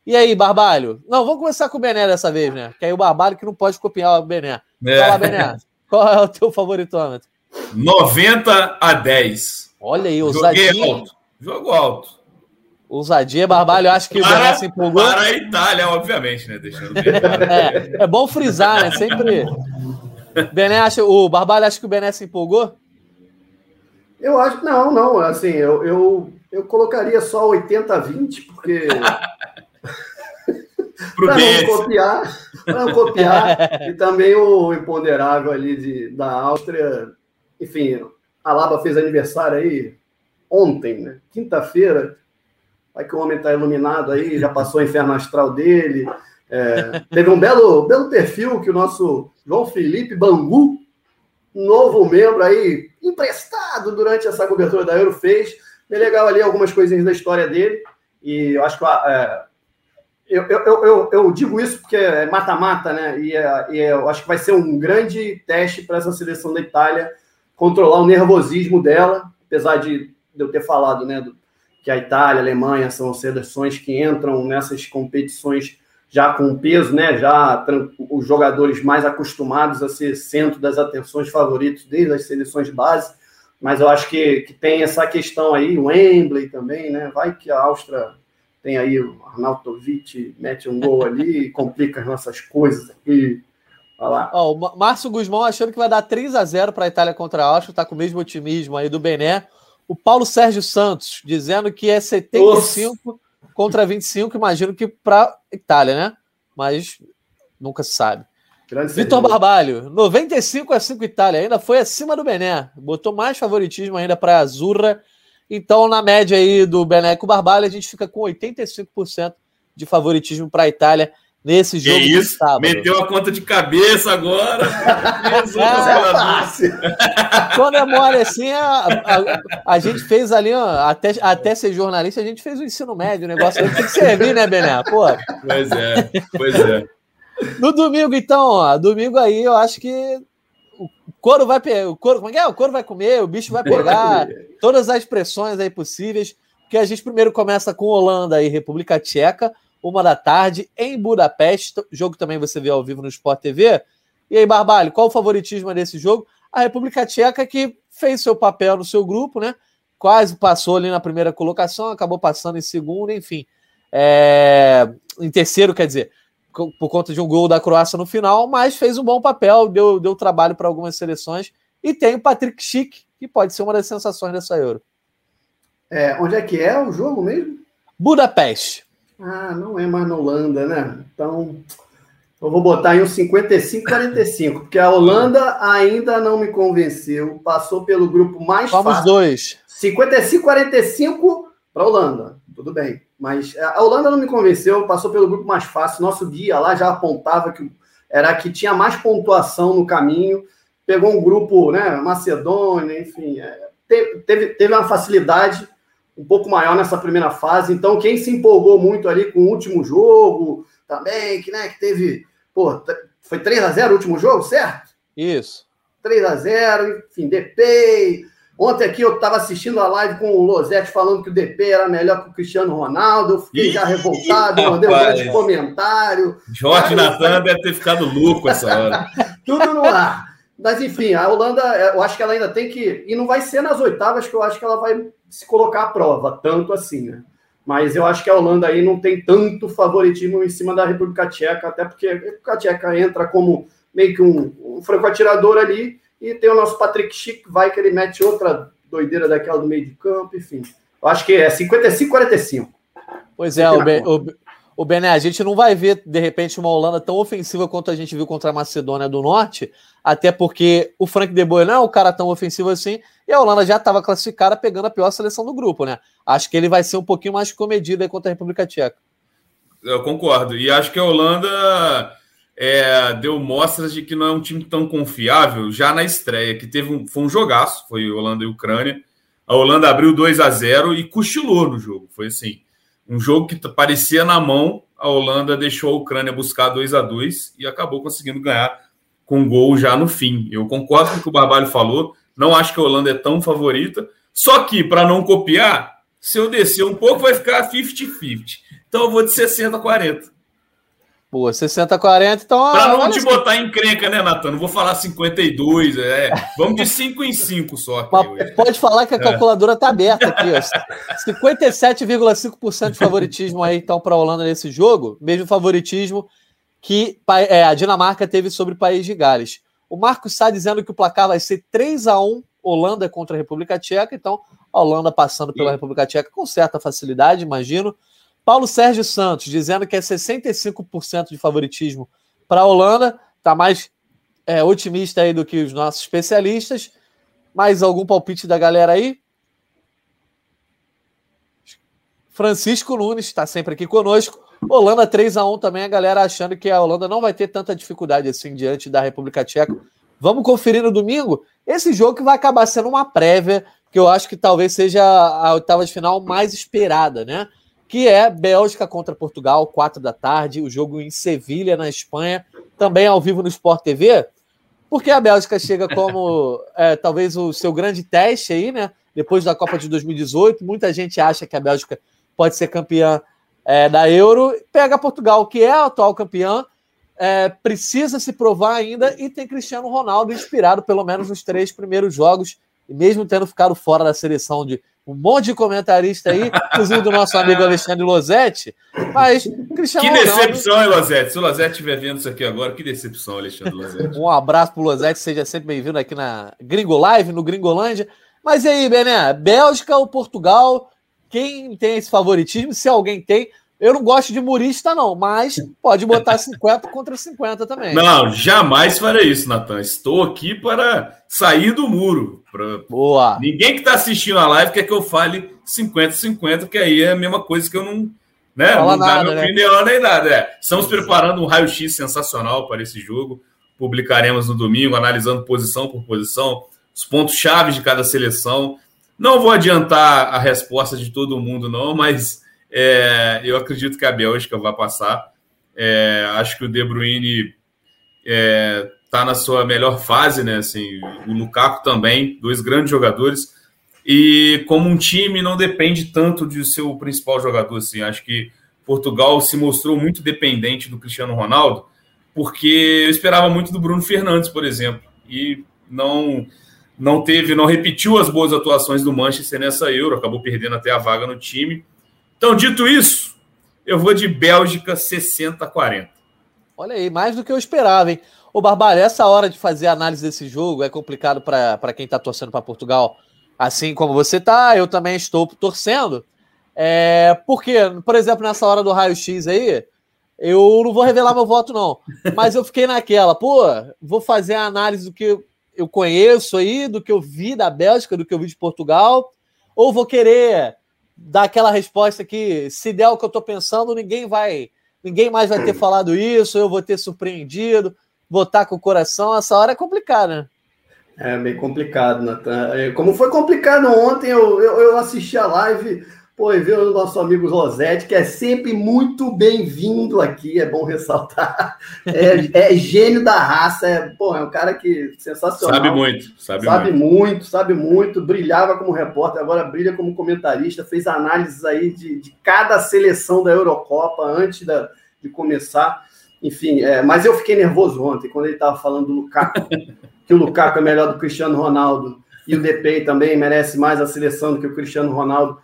E aí, Barbalho? Não, vamos começar com o Bené dessa vez, né? Que aí o Barbalho que não pode copiar o Bené. É. Fala, Bené. Qual é o teu favoritômetro? 90 a 10. Olha aí, ousadia. Alto. Jogo alto. Ousadia, Barbalho, acho que para, o Bené se empolgou. Para a Itália, obviamente, né? Deixando é, é bom frisar, né? Sempre. Bené acha, o Barbalho acha que o Bené se empolgou? Eu acho, não, não, assim, eu, eu, eu colocaria só 80 a 20, porque para não copiar, para copiar. e também o imponderável ali de, da Áustria. Enfim, a Laba fez aniversário aí ontem, né? Quinta-feira. Vai que o homem está iluminado aí, já passou o inferno astral dele. É, teve um belo, belo perfil que o nosso João Felipe Bangu, novo membro aí, emprestado durante essa cobertura da Euro, fez. Bem legal ali algumas coisinhas da história dele. E eu acho que é, eu, eu, eu, eu, digo isso porque é mata-mata, né? E, é, e é, eu acho que vai ser um grande teste para essa seleção da Itália controlar o nervosismo dela, apesar de eu ter falado, né, do, que a Itália, a Alemanha são seleções que entram nessas competições já com peso, né? Já os jogadores mais acostumados a ser centro das atenções favoritos desde as seleções de base. Mas eu acho que, que tem essa questão aí, o Wembley também, né? Vai que a Áustria tem aí o Arnautovic, mete um gol ali e complica as nossas coisas aqui. Olha lá. Oh, o Márcio Guzmão achando que vai dar 3 a 0 para a Itália contra a Áustria, está com o mesmo otimismo aí do Bené. O Paulo Sérgio Santos dizendo que é 75 Nossa. contra 25, imagino que para a Itália, né? Mas nunca se sabe. Vitor Barbalho, 95 a 5 Itália, ainda foi acima do Bené, botou mais favoritismo ainda para a Azurra então, na média aí do Beneco Barbalho, a gente fica com 85% de favoritismo para a Itália nesse jogo que isso? Meteu a conta de cabeça agora. Quando é mole assim, a, a, a, gente fez ali, ó, até, até ser jornalista, a gente fez o ensino médio, o negócio tem que servir, né, Bené? Pô. Pois é, pois é. No domingo, então, ó, domingo aí, eu acho que couro vai o couro, como é que é? O couro vai comer, o bicho vai pegar, todas as pressões aí possíveis, porque a gente primeiro começa com Holanda e República Tcheca, uma da tarde, em Budapeste. O jogo também você vê ao vivo no Sport TV. E aí, Barbalho, qual o favoritismo desse jogo? A República Tcheca que fez seu papel no seu grupo, né? Quase passou ali na primeira colocação, acabou passando em segundo, enfim. É... Em terceiro, quer dizer, por conta de um gol da Croácia no final, mas fez um bom papel, deu, deu trabalho para algumas seleções. E tem o Patrick Schick, que pode ser uma das sensações dessa Euro. É, onde é que é o jogo mesmo? Budapeste. Ah, não é mais na Holanda, né? Então, eu vou botar em um 55-45, porque a Holanda ainda não me convenceu. Passou pelo grupo mais Vamos fácil. dois. 55-45 para a Holanda. Tudo bem. Mas a Holanda não me convenceu, passou pelo grupo mais fácil. Nosso guia lá já apontava que era que tinha mais pontuação no caminho. Pegou um grupo, né? Macedônia, enfim. É, teve, teve uma facilidade um pouco maior nessa primeira fase. Então, quem se empolgou muito ali com o último jogo também, que, né, que teve. Pô, foi 3 a 0 o último jogo, certo? Isso. 3 a 0 enfim, DP. Ontem aqui eu estava assistindo a live com o Losetti falando que o DP era melhor que o Cristiano Ronaldo. Eu fiquei Ih, já revoltado, mandei um grande comentário. Jorge Natan deve ter ficado louco essa hora. Tudo no ar. Mas enfim, a Holanda, eu acho que ela ainda tem que. E não vai ser nas oitavas que eu acho que ela vai se colocar à prova, tanto assim, né? Mas eu acho que a Holanda aí não tem tanto favoritismo em cima da República Tcheca, até porque a República Tcheca entra como meio que um, um franco-atirador ali, e tem o nosso Patrick Schick, vai que ele mete outra doideira daquela do meio de campo, enfim. Eu acho que é 55-45. Pois é, o, o, o Bené, a gente não vai ver, de repente, uma Holanda tão ofensiva quanto a gente viu contra a Macedônia do Norte, até porque o Frank De Boer não é um cara tão ofensivo assim, e a Holanda já estava classificada pegando a pior seleção do grupo, né? Acho que ele vai ser um pouquinho mais comedido aí contra a República Tcheca. Eu concordo. E acho que a Holanda é, deu mostras de que não é um time tão confiável já na estreia, que teve um, foi um jogaço, foi Holanda e Ucrânia. A Holanda abriu 2 a 0 e cochilou no jogo. Foi assim um jogo que parecia na mão, a Holanda deixou a Ucrânia buscar 2 a 2 e acabou conseguindo ganhar com gol já no fim. Eu concordo com o que o Barbalho falou, não acho que a Holanda é tão favorita, só que para não copiar, se eu descer um pouco vai ficar 50-50. Então eu vou de 60 a 40. Pô, 60-40, então. Para não te botar em crenca, né, Natan? Não vou falar 52, é. Vamos de 5 em 5 só. Aqui, pode falar que a é. calculadora está aberta aqui, ó. 57,5% de favoritismo aí, então, para a Holanda nesse jogo. Mesmo favoritismo que é, a Dinamarca teve sobre o país de Gales. O Marcos está dizendo que o placar vai ser 3 a 1 Holanda contra a República Tcheca, então a Holanda passando pela República Tcheca com certa facilidade, imagino. Paulo Sérgio Santos dizendo que é 65% de favoritismo para a Holanda, está mais é, otimista aí do que os nossos especialistas. Mais algum palpite da galera aí? Francisco Nunes está sempre aqui conosco. Holanda 3 a 1 também, a galera achando que a Holanda não vai ter tanta dificuldade assim diante da República Tcheca. Vamos conferir no domingo esse jogo que vai acabar sendo uma prévia, que eu acho que talvez seja a oitava de final mais esperada, né? Que é Bélgica contra Portugal, 4 da tarde, o jogo em Sevilha, na Espanha, também ao vivo no Sport TV, porque a Bélgica chega como é, talvez o seu grande teste aí, né? Depois da Copa de 2018, muita gente acha que a Bélgica pode ser campeã é, da Euro, pega Portugal, que é a atual campeã, é, precisa se provar ainda e tem Cristiano Ronaldo inspirado, pelo menos nos três primeiros jogos, e mesmo tendo ficado fora da seleção de um monte de comentarista aí, inclusive do nosso amigo Alexandre Losetti. Mas, Cristiano Que decepção, Ronaldo... hein, Losetti? Se o Losetti estiver vendo isso aqui agora, que decepção, Alexandre Losetti. Um abraço pro Losetti, seja sempre bem-vindo aqui na Gringo Live, no Gringolândia. Mas e aí, Bené? Bélgica ou Portugal? Quem tem esse favoritismo? Se alguém tem, eu não gosto de murista, não, mas pode botar 50 contra 50 também. Não, jamais farei isso, Natan. Estou aqui para sair do muro. Pra... Boa. Ninguém que está assistindo a live quer que eu fale 50-50, que aí é a mesma coisa que eu não, né? Fala não nada, dá minha né? opinião nem nada. É. Estamos preparando um raio-x sensacional para esse jogo. Publicaremos no domingo, analisando posição por posição, os pontos chaves de cada seleção. Não vou adiantar a resposta de todo mundo, não, mas é, eu acredito que a Bélgica vai passar. É, acho que o De Bruyne está é, tá na sua melhor fase, né? Assim, o Lukaku também, dois grandes jogadores. E como um time não depende tanto de seu principal jogador, assim, acho que Portugal se mostrou muito dependente do Cristiano Ronaldo, porque eu esperava muito do Bruno Fernandes, por exemplo, e não não teve, não repetiu as boas atuações do Manchester nessa Euro, acabou perdendo até a vaga no time. Então, dito isso, eu vou de Bélgica 60 40. Olha aí, mais do que eu esperava, hein? Ô, Barbalho, essa hora de fazer análise desse jogo é complicado para quem está torcendo para Portugal assim como você tá, eu também estou torcendo. É, porque, por exemplo, nessa hora do raio-x aí, eu não vou revelar meu voto, não. Mas eu fiquei naquela, pô, vou fazer a análise do que eu conheço aí, do que eu vi da Bélgica, do que eu vi de Portugal, ou vou querer dar aquela resposta que, se der o que eu tô pensando, ninguém vai, ninguém mais vai ter falado isso, eu vou ter surpreendido, votar com o coração. Essa hora é complicada, né? É bem complicado, Natan. É, como foi complicado ontem, eu, eu, eu assisti a live, e vi o nosso amigo Rosete, que é sempre muito bem-vindo aqui, é bom ressaltar. É, é, gênio da raça, é, pô, é um cara que sensacional. Sabe muito, sabe, sabe muito. muito. sabe muito, brilhava como repórter, agora brilha como comentarista, fez análises aí de, de cada seleção da Eurocopa antes da, de começar. Enfim, é, mas eu fiquei nervoso ontem, quando ele estava falando do Lukaku. que o Lukaku é melhor do Cristiano Ronaldo e o Depay também merece mais a seleção do que o Cristiano Ronaldo.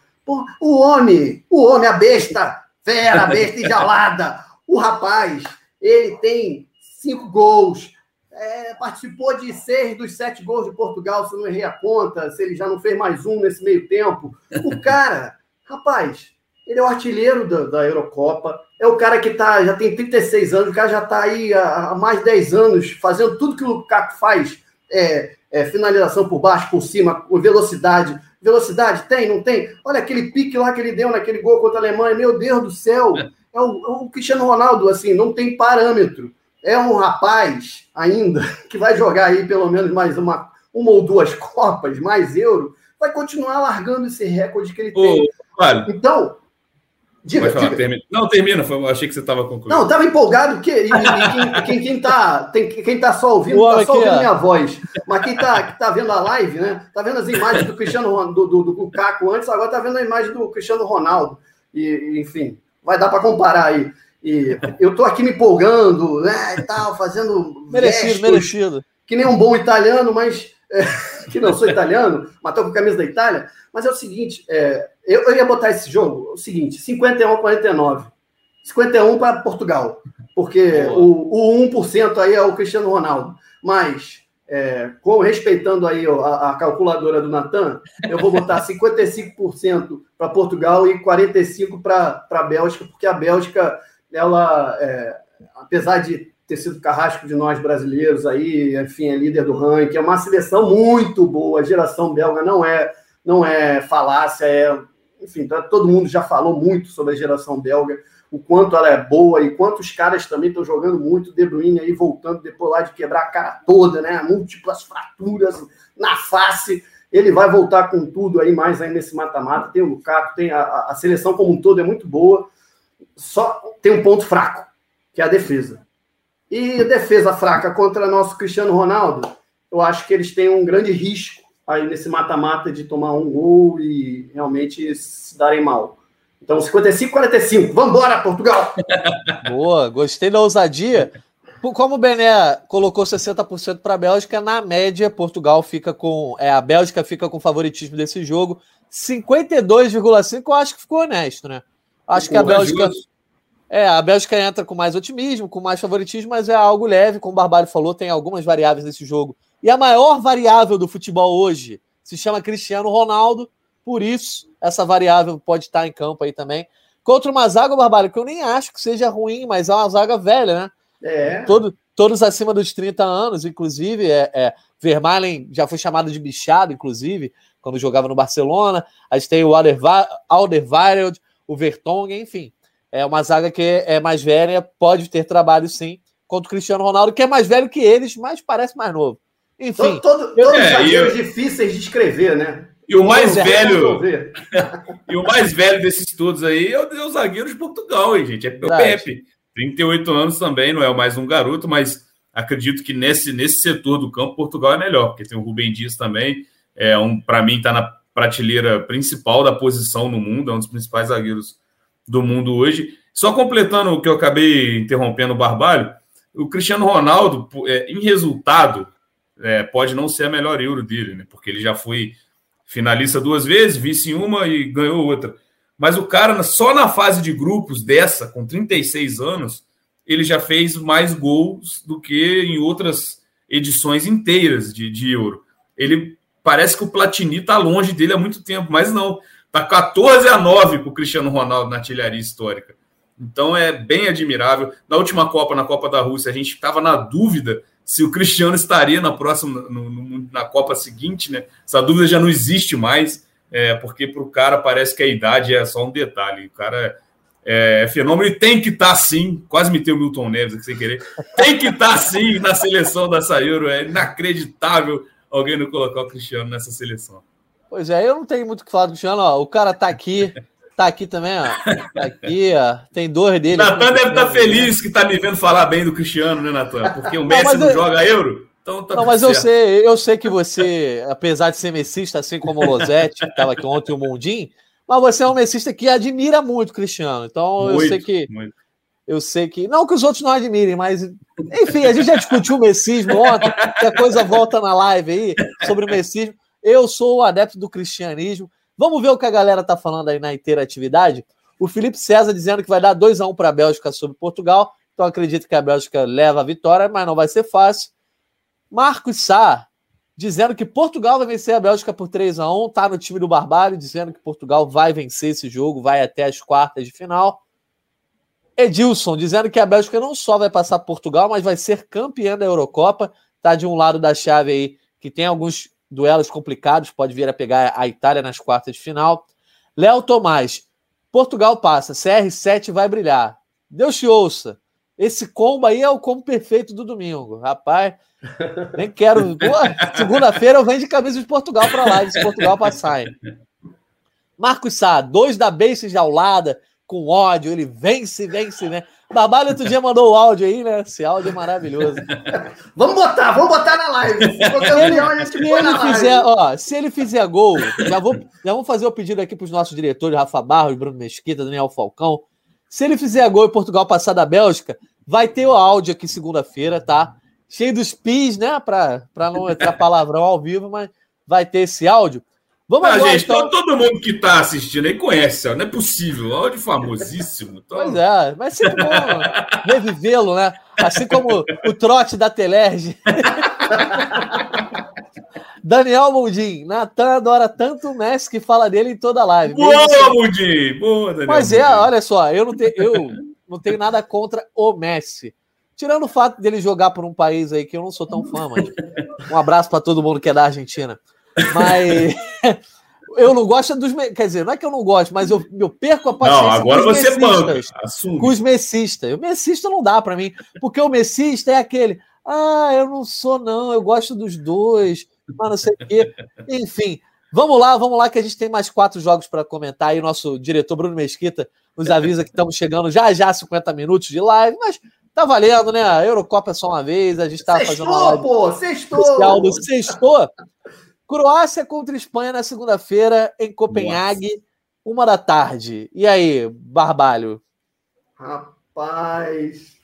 O homem, o homem, a besta, fera, besta enjalada, o rapaz, ele tem cinco gols, é, participou de seis dos sete gols de Portugal, se não errei a conta, se ele já não fez mais um nesse meio tempo. O cara, rapaz, ele é o artilheiro da, da Eurocopa, é o cara que tá, já tem 36 anos, o cara já está aí há, há, mais de 10 anos fazendo tudo que o Lukaku faz. É, é, finalização por baixo, por cima, com velocidade. Velocidade tem, não tem? Olha aquele pique lá que ele deu naquele gol contra a Alemanha, meu Deus do céu! É o, é o Cristiano Ronaldo, assim, não tem parâmetro. É um rapaz ainda que vai jogar aí pelo menos mais uma, uma ou duas Copas, mais Euro, vai continuar largando esse recorde que ele tem. Vale. Então, Diga, falar, termina. Não, termina, foi, achei que você estava concluindo. Não, estava empolgado, que, e, e, quem, quem, tá, tem, quem tá só ouvindo, está só ouvindo é. minha voz. Mas quem está que tá vendo a live, né? Tá vendo as imagens do Cristiano do, do, do Caco antes, agora tá vendo a imagem do Cristiano Ronaldo. E, enfim, vai dar para comparar aí. E eu tô aqui me empolgando, né? E tal, fazendo. Merecido, gestos, merecido. Que nem um bom italiano, mas. É, que não sou italiano, mas tô com a camisa da Itália. Mas é o seguinte, é, eu, eu, ia botar esse jogo, o seguinte, 51 a 49. 51 para Portugal, porque o, o 1% aí é o Cristiano Ronaldo. Mas, é, com, respeitando aí a, a calculadora do Natan, eu vou botar 55% para Portugal e 45% para a Bélgica, porque a Bélgica, ela, é, apesar de ter sido carrasco de nós brasileiros aí, enfim, é líder do ranking, é uma seleção muito boa, a geração belga não é, não é falácia, é enfim, tá, todo mundo já falou muito sobre a geração belga, o quanto ela é boa e quantos caras também estão jogando muito. De Bruyne aí voltando depois lá de quebrar a cara toda, né? Múltiplas fraturas na face. Ele vai voltar com tudo aí mais aí nesse mata-mata. Tem o Lukaku, tem a, a seleção como um todo é muito boa. Só tem um ponto fraco, que é a defesa. E defesa fraca contra nosso Cristiano Ronaldo, eu acho que eles têm um grande risco aí nesse mata-mata de tomar um gol e realmente se darem mal. Então, 55, 45. Vamos embora, Portugal! Boa, gostei da ousadia. Como o Bené colocou 60% para a Bélgica, na média, Portugal fica com. É, a Bélgica fica com favoritismo desse jogo. 52,5% eu acho que ficou honesto, né? Acho que a Bélgica. É, a Bélgica entra com mais otimismo, com mais favoritismo, mas é algo leve, como o Barbalho falou, tem algumas variáveis nesse jogo e a maior variável do futebol hoje se chama Cristiano Ronaldo, por isso essa variável pode estar em campo aí também. Contra uma zaga, Barbalho, que eu nem acho que seja ruim, mas é uma zaga velha, né? É. Todo, todos acima dos 30 anos, inclusive. É, é, Vermaelen já foi chamado de bichado, inclusive, quando jogava no Barcelona. A gente tem o Alderweireld, o Vertonghen, enfim. é uma zaga que é mais velha, pode ter trabalho sim, contra o Cristiano Ronaldo, que é mais velho que eles, mas parece mais novo. Enfim. Todo, todo, todos é, zagueiros eu... difíceis de escrever, né? E o mais velho. e o mais velho desses todos aí é o, é o zagueiro de Portugal, hein, gente. É o Pepe. 38 anos também, não é mais um garoto, mas acredito que nesse, nesse setor do campo, Portugal é melhor, porque tem o Rubem Dias também. É um, para mim, está na prateleira principal da posição no mundo, é um dos principais zagueiros do mundo hoje. Só completando o que eu acabei interrompendo o Barbalho, o Cristiano Ronaldo, é, em resultado, é, pode não ser a melhor euro dele, né? Porque ele já foi finalista duas vezes, vice em uma e ganhou outra. Mas o cara, só na fase de grupos dessa, com 36 anos, ele já fez mais gols do que em outras edições inteiras de, de Euro. Ele parece que o Platini está longe dele há muito tempo, mas não. Está 14 a 9 para o Cristiano Ronaldo na artilharia histórica. Então é bem admirável. Na última Copa, na Copa da Rússia, a gente estava na dúvida se o Cristiano estaria na próxima, no, no, na Copa seguinte, né? Essa dúvida já não existe mais, é, porque para o cara parece que a idade é só um detalhe. O cara é, é fenômeno e tem que estar tá, sim. Quase meteu o Milton Neves aqui sem querer. Tem que estar tá, sim na seleção da Sayuro. É inacreditável alguém não colocar o Cristiano nessa seleção. Pois é, eu não tenho muito o que falar do Cristiano. Ó, o cara tá aqui. Tá aqui também, ó. Tá aqui, ó. Tem dois dele. Natan deve estar tá feliz que tá me vendo falar bem do Cristiano, né, Natan? Porque o Messi não, não eu... joga euro. Então tá não, mas certo. eu sei, eu sei que você, apesar de ser messista, assim como o Losetti, que estava aqui ontem, o Mundim, mas você é um messista que admira muito o Cristiano. Então muito, eu sei que. Muito. Eu sei que. Não que os outros não admirem, mas. Enfim, a gente já discutiu o messismo ontem, que a coisa volta na live aí sobre o messismo. Eu sou o adepto do cristianismo. Vamos ver o que a galera tá falando aí na interatividade. O Felipe César dizendo que vai dar 2 a 1 para a Bélgica sobre Portugal. Então acredito que a Bélgica leva a vitória, mas não vai ser fácil. Marcos Sá dizendo que Portugal vai vencer a Bélgica por 3 a 1 Tá no time do Barbalho, dizendo que Portugal vai vencer esse jogo, vai até as quartas de final. Edilson dizendo que a Bélgica não só vai passar Portugal, mas vai ser campeã da Eurocopa. Tá de um lado da chave aí que tem alguns duelos complicados, pode vir a pegar a Itália nas quartas de final. Léo Tomás, Portugal passa, CR7 vai brilhar. Deus te ouça. Esse combo aí é o combo perfeito do domingo. Rapaz, nem quero. Segunda-feira eu venho de camisa de Portugal para lá, de Portugal passar. Hein? Marcos Sá, dois da Base de aulada, com ódio, ele vence, vence, né? Babalho outro dia mandou o áudio aí, né? Esse áudio é maravilhoso. vamos botar, vamos botar na live. Se, ele, se ele fizer, ó, se ele fizer gol, já vou, já vamos fazer o pedido aqui para os nossos diretores, Rafa Barros, Bruno Mesquita, Daniel Falcão. Se ele fizer gol e Portugal passar da Bélgica, vai ter o áudio aqui segunda-feira, tá? Cheio dos pis, né? Para não entrar palavrão ao vivo, mas vai ter esse áudio. Vamos ah, gente, então... todo mundo que está assistindo aí conhece, não é possível, áudio famosíssimo. Então... Pois é, mas sempre bom revivê-lo, né? Assim como o trote da Telerge. Daniel Mundim, Natan adora tanto o Messi que fala dele em toda live. Boa. Mundim! Boa, Daniel Mas é, olha só, eu não, tenho, eu não tenho nada contra o Messi. Tirando o fato dele jogar por um país aí que eu não sou tão fã, mas um abraço para todo mundo que é da Argentina. Mas eu não gosto dos. Quer dizer, não é que eu não gosto, mas eu, eu perco a paciência não, agora com os você messistas. Com os messistas. O messista não dá para mim, porque o messista é aquele. Ah, eu não sou, não, eu gosto dos dois, mas não sei o quê. Enfim, vamos lá, vamos lá, que a gente tem mais quatro jogos para comentar. Aí, nosso diretor Bruno Mesquita nos avisa que estamos chegando já já 50 minutos de live, mas tá valendo, né? A Eurocopa é só uma vez, a gente tá fazendo uma live pô, sextou. especial do sextou. Croácia contra Espanha na segunda-feira em Copenhague, Nossa. uma da tarde. E aí, Barbalho? Rapaz,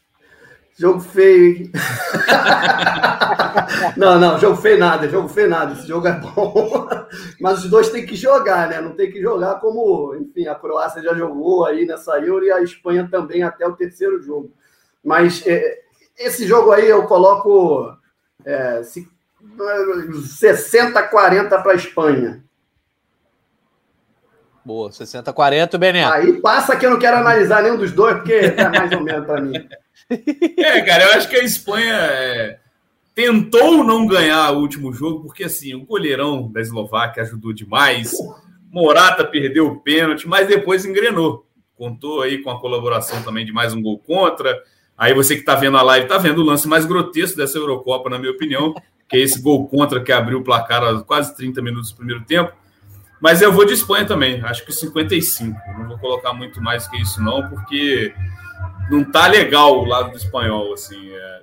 jogo feio. não, não, jogo feio nada, jogo feio nada. Esse jogo é bom. Mas os dois têm que jogar, né? Não tem que jogar como, enfim, a Croácia já jogou aí nessa Euro e a Espanha também até o terceiro jogo. Mas é, esse jogo aí eu coloco. É, se 60-40 para a Espanha. Boa, 60-40, Bené. Aí passa que eu não quero analisar nenhum dos dois, porque é mais ou menos para mim. É, cara, eu acho que a Espanha é... tentou não ganhar o último jogo, porque assim, o goleirão da Eslováquia ajudou demais. Morata perdeu o pênalti, mas depois engrenou contou aí com a colaboração também de mais um gol contra. Aí você que está vendo a live está vendo o lance mais grotesco dessa Eurocopa, na minha opinião, que é esse gol contra que abriu o placar a quase 30 minutos do primeiro tempo. Mas eu vou de Espanha também, acho que 55. Não vou colocar muito mais que isso, não, porque não tá legal o lado do espanhol, assim. É,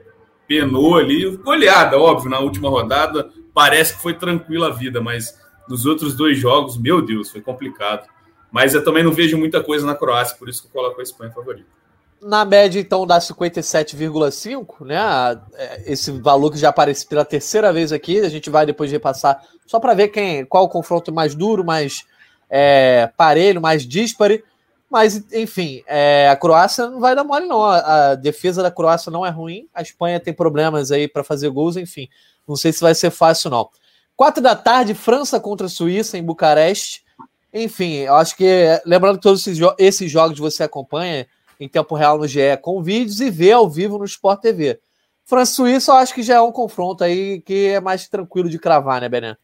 penou ali, goleada, óbvio, na última rodada. Parece que foi tranquila a vida, mas nos outros dois jogos, meu Deus, foi complicado. Mas eu também não vejo muita coisa na Croácia, por isso que eu coloco a Espanha favorita. Na média, então, dá 57,5, né? É, esse valor que já aparece pela terceira vez aqui. A gente vai depois repassar só para ver quem, qual o confronto mais duro, mais é, parelho, mais dispare. Mas, enfim, é, a Croácia não vai dar mole, não. A, a, defesa da Croácia não é ruim. A Espanha tem problemas aí para fazer gols, enfim. Não sei se vai ser fácil, não. Quatro da tarde, França contra Suíça em Bucareste. Enfim, eu acho que, lembrando que todos esses, esses jogos você acompanha em tempo real no GE com vídeos e vê ao vivo no Sport TV. França Suíça, eu acho que já é um confronto aí que é mais tranquilo de cravar, né, Bené?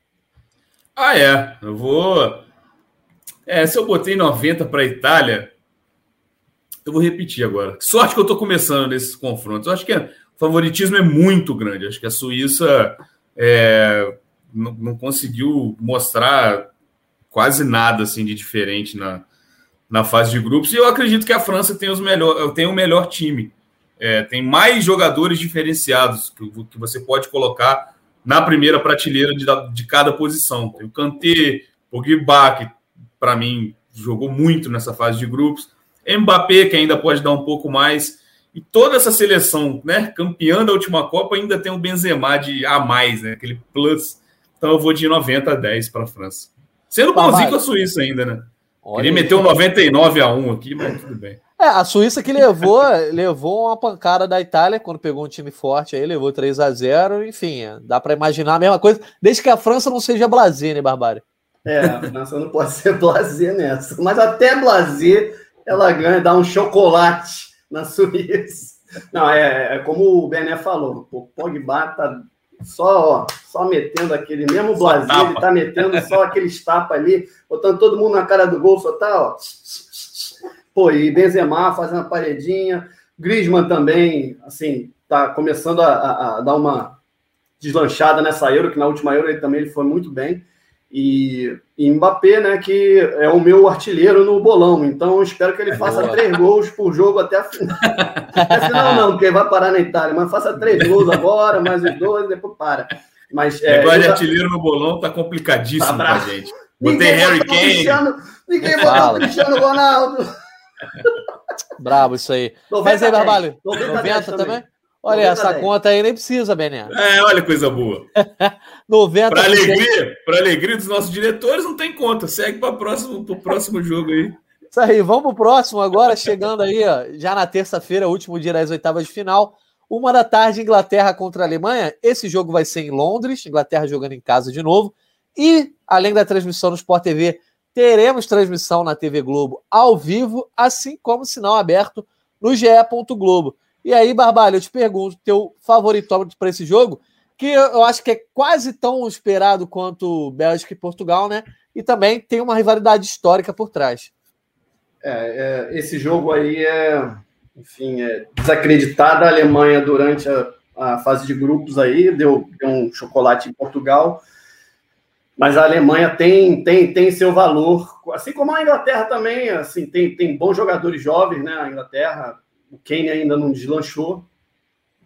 Ah, é. Eu vou é, se eu botei 90 para a Itália, eu vou repetir agora. Sorte que eu estou começando nesses confrontos. Eu acho que o favoritismo é muito grande. Acho que a Suíça é, não, não, conseguiu mostrar quase nada assim de diferente na, na fase de grupos. E eu acredito que a França tem, os melhor, tem o melhor time. É, tem mais jogadores diferenciados que, que você pode colocar na primeira prateleira de, de cada posição. Tem o Kanté, o Pogba, que para mim, jogou muito nessa fase de grupos. Mbappé, que ainda pode dar um pouco mais. E toda essa seleção, né, campeã da última Copa, ainda tem um Benzema de a mais, né, aquele plus. Então eu vou de 90 a 10 para a França. Sendo bonzinho com a Suíça ainda, né? Olha Queria meter um 99 a 1 aqui, mas tudo bem. É, a Suíça que levou, levou uma pancada da Itália quando pegou um time forte aí, levou 3 a 0 enfim, dá para imaginar a mesma coisa, desde que a França não seja blazer, né, Barbário? É, a França não pode ser blazer nessa. Mas até blazer ela ganha, dá um chocolate na Suíça. Não, é, é como o Bené falou, o Pogba tá só, só metendo aquele mesmo blazer, ele tá metendo só aqueles tapas ali, botando todo mundo na cara do gol, só tá, ó. Pô, e Benzema fazendo a paredinha, Griezmann também, assim, tá começando a, a, a dar uma deslanchada nessa Euro, que na última Euro ele também ele foi muito bem. E, e Mbappé, né, que é o meu artilheiro no bolão. Então, espero que ele é faça boa. três gols por jogo até a final. até a final não, porque vai parar na Itália, mas faça três gols agora, mais os dois, depois para. Mas, é, Negócio de artilheiro no bolão tá complicadíssimo tá pra gente. Botei Harry Kane. Ninguém botou o Cristiano Ronaldo. Bravo isso aí. Mas aí, Barbalho, 90, 90 também? também? Olha, essa 10. conta aí nem precisa, Bené. É, olha coisa boa. 90 Para alegria, para alegria dos nossos diretores, não tem conta. Segue para o próximo, próximo jogo aí. Isso aí, vamos para o próximo agora, chegando aí, ó, já na terça-feira, último dia das oitavas de final. Uma da tarde, Inglaterra contra a Alemanha. Esse jogo vai ser em Londres, Inglaterra jogando em casa de novo. E, além da transmissão no Sport TV, teremos transmissão na TV Globo ao vivo, assim como sinal aberto no GE. Globo. E aí, Barbalho, eu te pergunto, teu favoritômetro para esse jogo, que eu acho que é quase tão esperado quanto Bélgica e Portugal, né? E também tem uma rivalidade histórica por trás. É, é, esse jogo aí é, enfim, é desacreditada a Alemanha durante a, a fase de grupos aí, deu, deu, um chocolate em Portugal, mas a Alemanha tem, tem, tem seu valor, assim como a Inglaterra também, assim, tem, tem bons jogadores jovens, né? A Inglaterra o Kane ainda não deslanchou,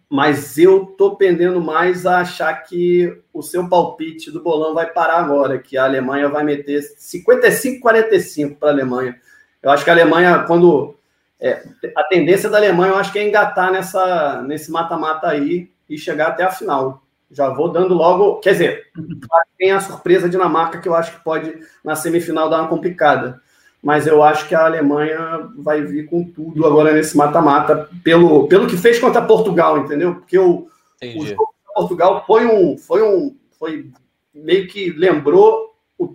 mas eu tô pendendo mais a achar que o seu palpite do bolão vai parar agora, que a Alemanha vai meter 55-45 para a Alemanha. Eu acho que a Alemanha, quando. É, a tendência da Alemanha, eu acho que é engatar nessa, nesse mata-mata aí e chegar até a final. Já vou dando logo. Quer dizer, tem a surpresa Dinamarca, que eu acho que pode, na semifinal, dar uma complicada mas eu acho que a Alemanha vai vir com tudo agora nesse mata-mata, pelo, pelo que fez contra Portugal, entendeu? Porque o, o jogo Portugal foi um, foi um, foi meio que lembrou o,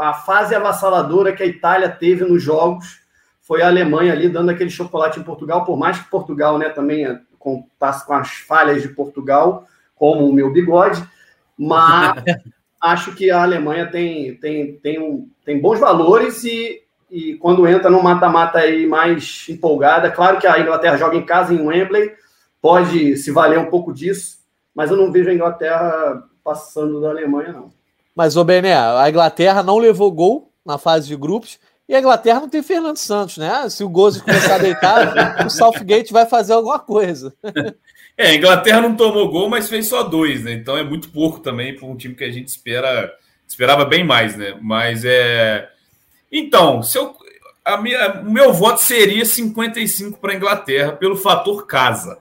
a fase avassaladora que a Itália teve nos jogos, foi a Alemanha ali dando aquele chocolate em Portugal, por mais que Portugal, né, também é, contasse com as falhas de Portugal, como o meu bigode, mas acho que a Alemanha tem, tem, tem, um, tem bons valores e e quando entra no mata-mata aí mais empolgada, claro que a Inglaterra joga em casa em Wembley, pode se valer um pouco disso, mas eu não vejo a Inglaterra passando da Alemanha, não. Mas, o Bené, a Inglaterra não levou gol na fase de grupos, e a Inglaterra não tem Fernando Santos, né? Se o Gozo começar a deitar, o Southgate vai fazer alguma coisa. É, a Inglaterra não tomou gol, mas fez só dois, né? Então é muito pouco também para um time que a gente espera, esperava bem mais, né? Mas é. Então, se eu, a minha, o meu voto seria 55 para a Inglaterra pelo fator casa.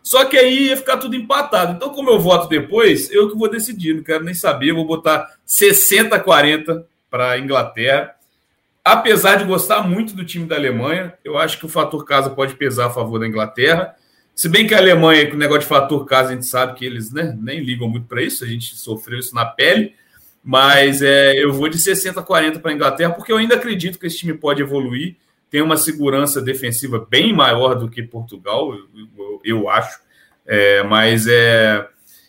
Só que aí ia ficar tudo empatado. Então, como eu voto depois, eu que vou decidir, não quero nem saber, vou botar 60-40 para a Inglaterra. Apesar de gostar muito do time da Alemanha, eu acho que o fator casa pode pesar a favor da Inglaterra. Se bem que a Alemanha, com o negócio de fator casa, a gente sabe que eles né, nem ligam muito para isso, a gente sofreu isso na pele. Mas é, eu vou de 60 a 40 para a Inglaterra, porque eu ainda acredito que esse time pode evoluir tem uma segurança defensiva bem maior do que Portugal, eu, eu, eu acho. É, mas é.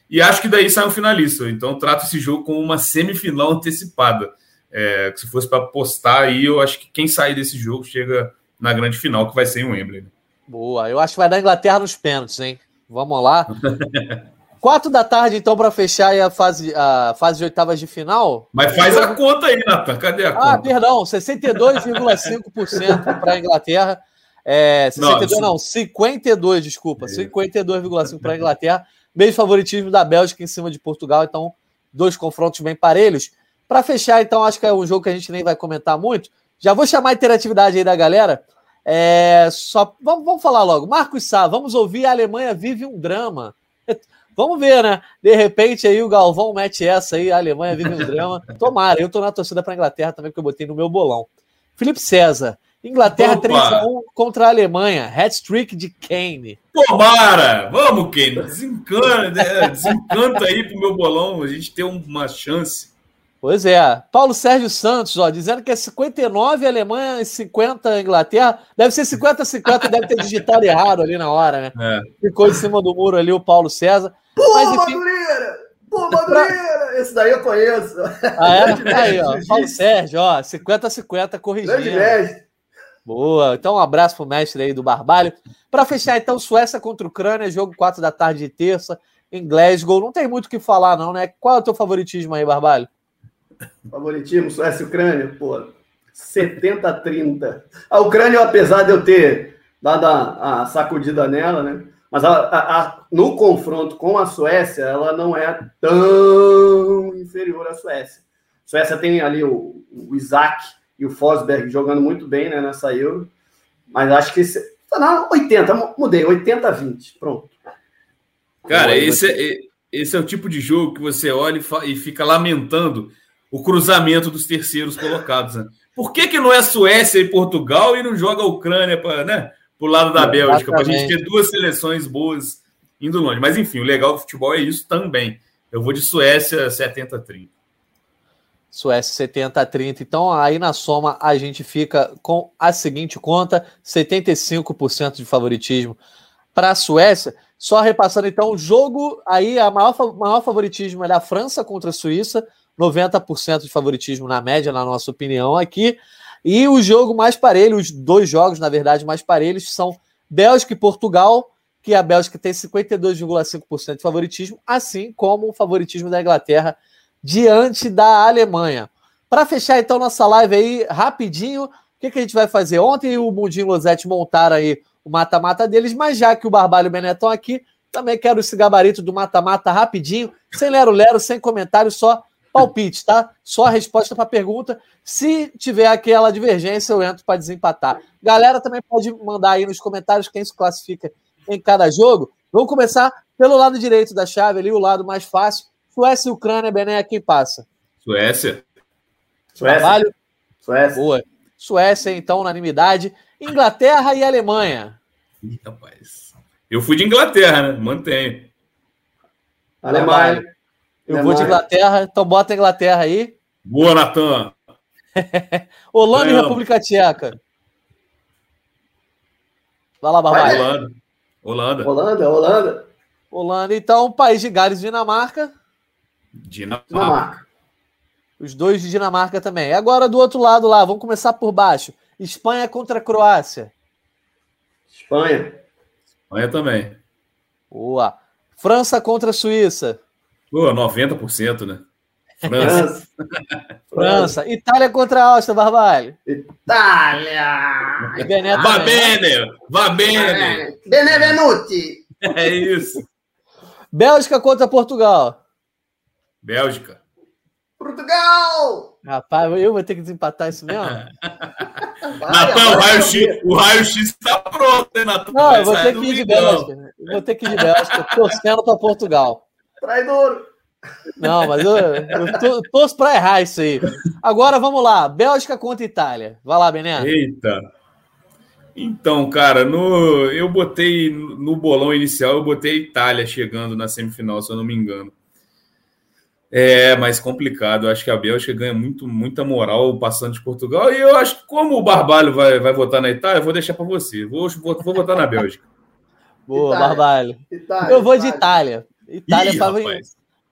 E acho que daí sai um finalista. Então trato esse jogo como uma semifinal antecipada. É, se fosse para apostar aí, eu acho que quem sair desse jogo chega na grande final, que vai ser em Wembley. Boa, eu acho que vai dar Inglaterra nos pênaltis, hein? Vamos lá. Quatro da tarde, então, para fechar a fase, a fase de oitavas de final. Mas faz a conta aí, Natan. Cadê a ah, conta? Ah, perdão, 62,5% para a Inglaterra. É, 62, não, não 52, desculpa. 52,5% para a Inglaterra. Mesmo favoritismo da Bélgica em cima de Portugal. Então, dois confrontos bem parelhos. Para fechar, então, acho que é um jogo que a gente nem vai comentar muito. Já vou chamar a interatividade aí da galera. É, só vamos, vamos falar logo. Marcos Sá, vamos ouvir a Alemanha vive um drama. Vamos ver, né? De repente aí o Galvão mete essa aí, a Alemanha vive um drama. Tomara, eu tô na torcida para Inglaterra também, que eu botei no meu bolão. Felipe César, Inglaterra 3x1 contra a Alemanha, hat-trick de Kane. Tomara! Vamos, Kane, desencanta, né? desencanta aí pro meu bolão, a gente ter uma chance. Pois é. Paulo Sérgio Santos, ó, dizendo que é 59 Alemanha e 50 Inglaterra. Deve ser 50-50, deve ter digitado errado ali na hora, né? É. Ficou em cima do muro ali o Paulo César. Pô, Mas, enfim... Madureira! Pô, Madureira! Esse daí eu conheço. Ah, é? Aí, ó. Paulo Sérgio, ó, 50-50 corrigindo. Boa. Então, um abraço pro mestre aí do Barbalho. Para fechar, então, Suécia contra Ucrânia, jogo 4 da tarde de terça, em Glasgow. Não tem muito o que falar, não, né? Qual é o teu favoritismo aí, Barbalho? Favoritismo, Suécia e Ucrânia, pô, 70-30. A Ucrânia, apesar de eu ter dado a, a sacudida nela, né? Mas a, a, no confronto com a Suécia, ela não é tão inferior à Suécia. A Suécia tem ali o, o Isaac e o Fosberg jogando muito bem né, nessa Euro. Mas acho que está na 80, mudei, 80-20. Pronto. Cara, esse é, esse é o tipo de jogo que você olha e, e fica lamentando o cruzamento dos terceiros colocados. Né? Por que, que não é Suécia e Portugal e não joga a Ucrânia para né, o lado da Bélgica, para a gente ter duas seleções boas indo longe? Mas enfim, o legal do futebol é isso também. Eu vou de Suécia 70-30. Suécia 70 a 30. Então, aí na soma, a gente fica com a seguinte conta: 75% de favoritismo para a Suécia. Só repassando, então, o jogo aí, a maior, maior favoritismo é da França contra a Suíça, 90% de favoritismo na média, na nossa opinião aqui. E o jogo mais parelho, os dois jogos, na verdade, mais parelhos, são Bélgica e Portugal, que a Bélgica tem 52,5% de favoritismo, assim como o favoritismo da Inglaterra diante da Alemanha. Para fechar então nossa live aí, rapidinho, o que, que a gente vai fazer? Ontem o Mundinho Losetti montaram aí o mata-mata deles, mas já que o Barbalho Benetton aqui, também quero esse gabarito do mata-mata rapidinho, sem lero-lero, sem comentário, só palpite, tá? Só a resposta para a pergunta. Se tiver aquela divergência, eu entro para desempatar. Galera também pode mandar aí nos comentários quem se classifica em cada jogo. Vamos começar pelo lado direito da chave ali, o lado mais fácil. Suécia e Ucrânia, Bené, quem passa? Suécia. Suécia. Trabalho? Suécia. Boa. Suécia, então, unanimidade. Inglaterra e Alemanha. Ih, rapaz. Eu fui de Inglaterra, né? Mantenho. Alemanha. Eu Alemanha. vou de Inglaterra, então bota a Inglaterra aí. Boa, Natan. Holanda e República Tcheca. Vai lá, Barbalho. Holanda. Holanda. Holanda, Holanda. Holanda, então, país de Gales e Dinamarca. Dinamarca. Os dois de Dinamarca também. Agora do outro lado lá, vamos começar por baixo. Espanha contra a Croácia. Espanha. Espanha também. Boa. França contra a Suíça. Pô, 90%, né? França. França. Itália contra a Áustria, Barbalho. Itália! Va né? bene! Va bene! Benevenuti! É isso. Bélgica contra Portugal. Bélgica. Portugal! Rapaz, eu vou ter que desempatar isso mesmo? Natan, o raio-x o raio-x tá pronto, hein, Natan? Não, Vai eu vou ter que ir de. Bélgica. Vou ter que ir de Bélgica, torcendo para Portugal. Traidor! Não, mas eu, eu to- torço para errar isso aí. Agora vamos lá, Bélgica contra Itália. Vai lá, Bené. Eita. Então, cara, no, eu botei no bolão inicial, eu botei a Itália chegando na semifinal, se eu não me engano. É mais complicado. Eu acho que a Bélgica ganha muito, muita moral passando de Portugal. E eu acho que, como o Barbalho vai, vai votar na Itália, eu vou deixar para você. Vou, vou, vou votar na Bélgica. Boa, Itália. Barbalho. Itália, Eu vou de Itália. Itália Ih,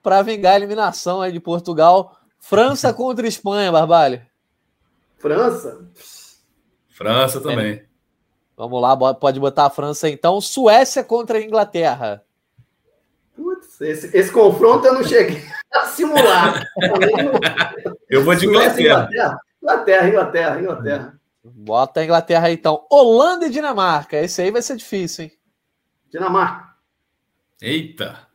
para vingar a eliminação aí de Portugal. França contra Espanha, Barbalho. França? França também. Vamos lá, pode botar a França então. Suécia contra a Inglaterra. Putz, esse, esse confronto eu não cheguei a simular. Eu vou de Suécia, Inglaterra. Inglaterra, Inglaterra, Inglaterra. Bota a Inglaterra aí, então. Holanda e Dinamarca. Esse aí vai ser difícil, hein? Dinamarca. Eita.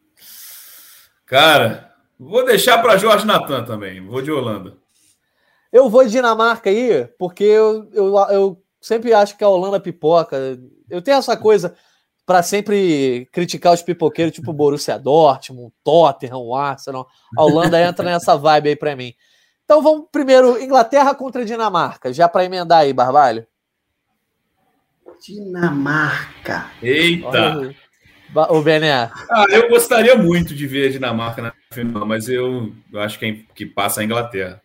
Cara, vou deixar para Jorge Natan também. Vou de Holanda. Eu vou de Dinamarca aí, porque eu, eu, eu sempre acho que a Holanda pipoca. Eu tenho essa coisa para sempre criticar os pipoqueiros, tipo Borussia Dortmund, Tottenham, Arsenal. A Holanda entra nessa vibe aí para mim. Então vamos primeiro Inglaterra contra Dinamarca, já para emendar aí, Barbalho. Dinamarca. Eita. O Bené. Ah, eu gostaria muito de ver a Dinamarca na final, mas eu, eu acho que, é- que passa a Inglaterra.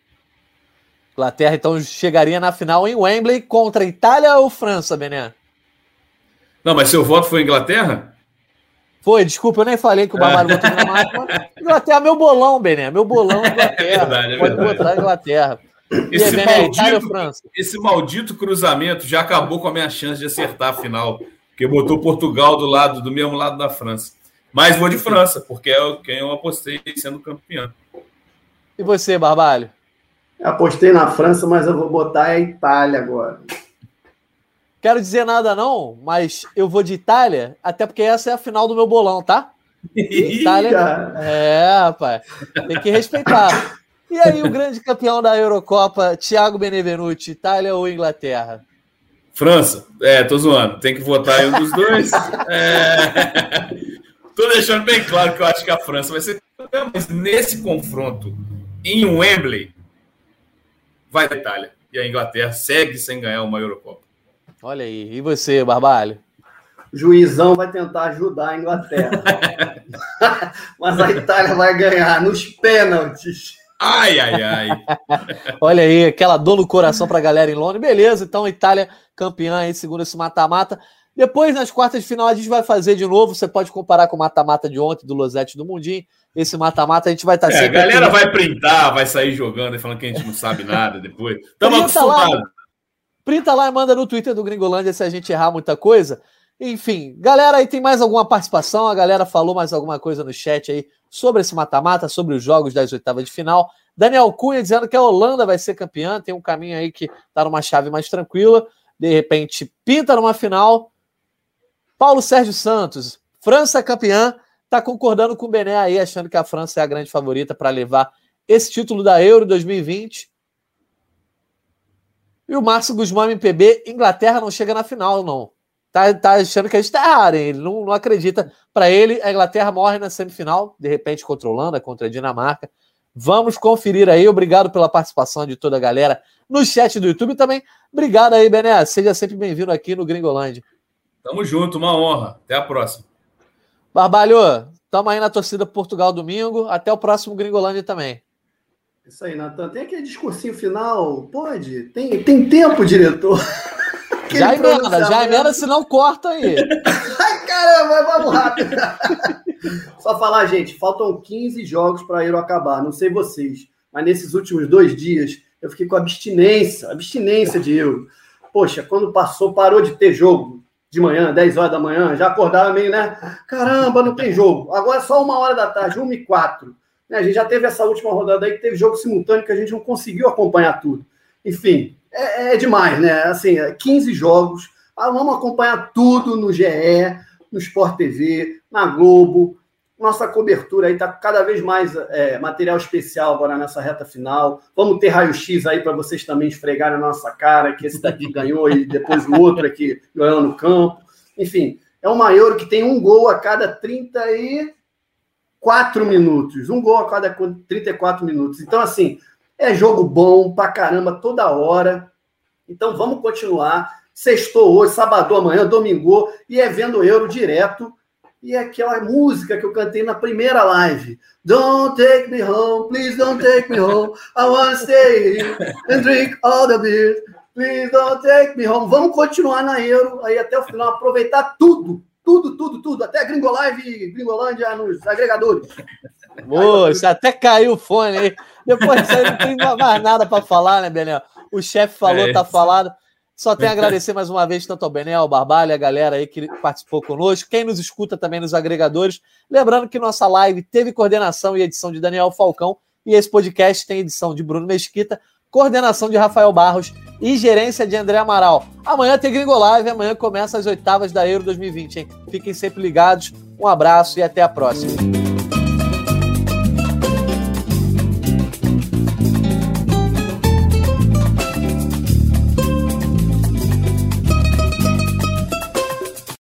Inglaterra então chegaria na final em Wembley contra Itália ou França, Bené? Não, mas seu voto foi Inglaterra? Foi, desculpa, eu nem falei que o Barbalho votou Dinamarca. mas Inglaterra, meu bolão, Bené. Meu bolão é Inglaterra. É verdade, é Pode verdade. botar Inglaterra. Esse aí, Bené, Itália maldito, França? esse maldito cruzamento já acabou com a minha chance de acertar a final, porque botou Portugal do lado do mesmo lado da França. Mas vou de França, porque é o- quem eu apostei sendo campeão. E você, Barbalho? Apostei na França, mas eu vou botar a Itália agora. Quero dizer nada não, mas eu vou de Itália, até porque essa é a final do meu bolão, tá? Itália. É, rapaz. Tem que respeitar. E aí, o grande campeão da Eurocopa, Thiago Benevenuti, Itália ou Inglaterra? França, é, tô zoando, tem que votar em um dos dois. É... Tô deixando bem claro que eu acho que a França vai ser mas nesse confronto em Wembley, vai da Itália. E a Inglaterra segue sem ganhar uma Eurocopa. Olha aí. E você, Barbalho? o juizão vai tentar ajudar a Inglaterra. mas a Itália vai ganhar nos pênaltis. Ai, ai, ai. Olha aí, aquela dor no coração pra galera em Londres. Beleza, então Itália campeã aí, segundo esse mata-mata. Depois, nas quartas de final, a gente vai fazer de novo. Você pode comparar com o mata-mata de ontem, do Losete do Mundinho. Esse mata-mata a gente vai estar É, a sempre. galera aqui. vai printar, vai sair jogando e falando que a gente não sabe nada depois. Estamos acostumados. Printa lá e manda no Twitter do Gringolândia se a gente errar muita coisa. Enfim, galera, aí tem mais alguma participação? A galera falou mais alguma coisa no chat aí sobre esse mata-mata, sobre os jogos das oitavas de final. Daniel Cunha dizendo que a Holanda vai ser campeã, tem um caminho aí que tá numa chave mais tranquila. De repente, pinta numa final. Paulo Sérgio Santos, França campeã, tá concordando com o Bené aí, achando que a França é a grande favorita para levar esse título da Euro 2020. E o Márcio Guzmão MPB, Inglaterra não chega na final, não. Tá, tá achando que a gente tá errado, hein? Ele não, não acredita. Para ele, a Inglaterra morre na semifinal, de repente contra a Holanda, contra a Dinamarca. Vamos conferir aí. Obrigado pela participação de toda a galera no chat do YouTube também. Obrigado aí, Bené. Seja sempre bem-vindo aqui no Gringolândia. Tamo junto, uma honra. Até a próxima. Barbalho, tamo aí na torcida Portugal domingo. Até o próximo Gringolândia também. Isso aí, Natan. Tem aquele discursinho final? Pode? Tem, tem tempo, diretor? Aquele Já emenda, já emenda, senão corta aí. Ai, caramba, vamos rápido. Só falar, gente, faltam 15 jogos para Euro acabar. Não sei vocês. mas nesses últimos dois dias eu fiquei com abstinência, abstinência de euro. Poxa, quando passou, parou de ter jogo de manhã, 10 horas da manhã, já acordava meio, né? Caramba, não tem jogo. Agora é só uma hora da tarde, 1 e 4. Né? A gente já teve essa última rodada aí que teve jogo simultâneo que a gente não conseguiu acompanhar tudo. Enfim, é, é demais, né? Assim, 15 é jogos. Ah, vamos acompanhar tudo no GE, no Sport TV, na Globo. Nossa cobertura aí está cada vez mais é, material especial agora nessa reta final. Vamos ter raio-x aí para vocês também esfregarem a nossa cara, que esse daqui ganhou e depois o outro aqui ganhou no campo. Enfim, é uma Euro que tem um gol a cada 34 minutos. Um gol a cada 34 minutos. Então, assim, é jogo bom pra caramba toda hora. Então vamos continuar. Sextou hoje, sábado amanhã, domingo, e é vendo Euro direto. E é aquela música que eu cantei na primeira live. Don't take me home, please don't take me home. I wanna stay here and drink all the beer. Please don't take me home. Vamos continuar na Euro aí até o final, aproveitar tudo, tudo, tudo, tudo, até Gringolive e Gringolândia nos agregadores. Moça, até caiu o fone aí. Depois disso aí não tem mais nada para falar, né, Benel? O chefe falou, é. tá falado. Só tenho a agradecer mais uma vez tanto ao Benel, ao Barbalho, a galera aí que participou conosco, quem nos escuta também nos agregadores. Lembrando que nossa live teve coordenação e edição de Daniel Falcão e esse podcast tem edição de Bruno Mesquita, coordenação de Rafael Barros e gerência de André Amaral. Amanhã tem Gringo Live, amanhã começa as oitavas da Euro 2020, hein? Fiquem sempre ligados. Um abraço e até a próxima.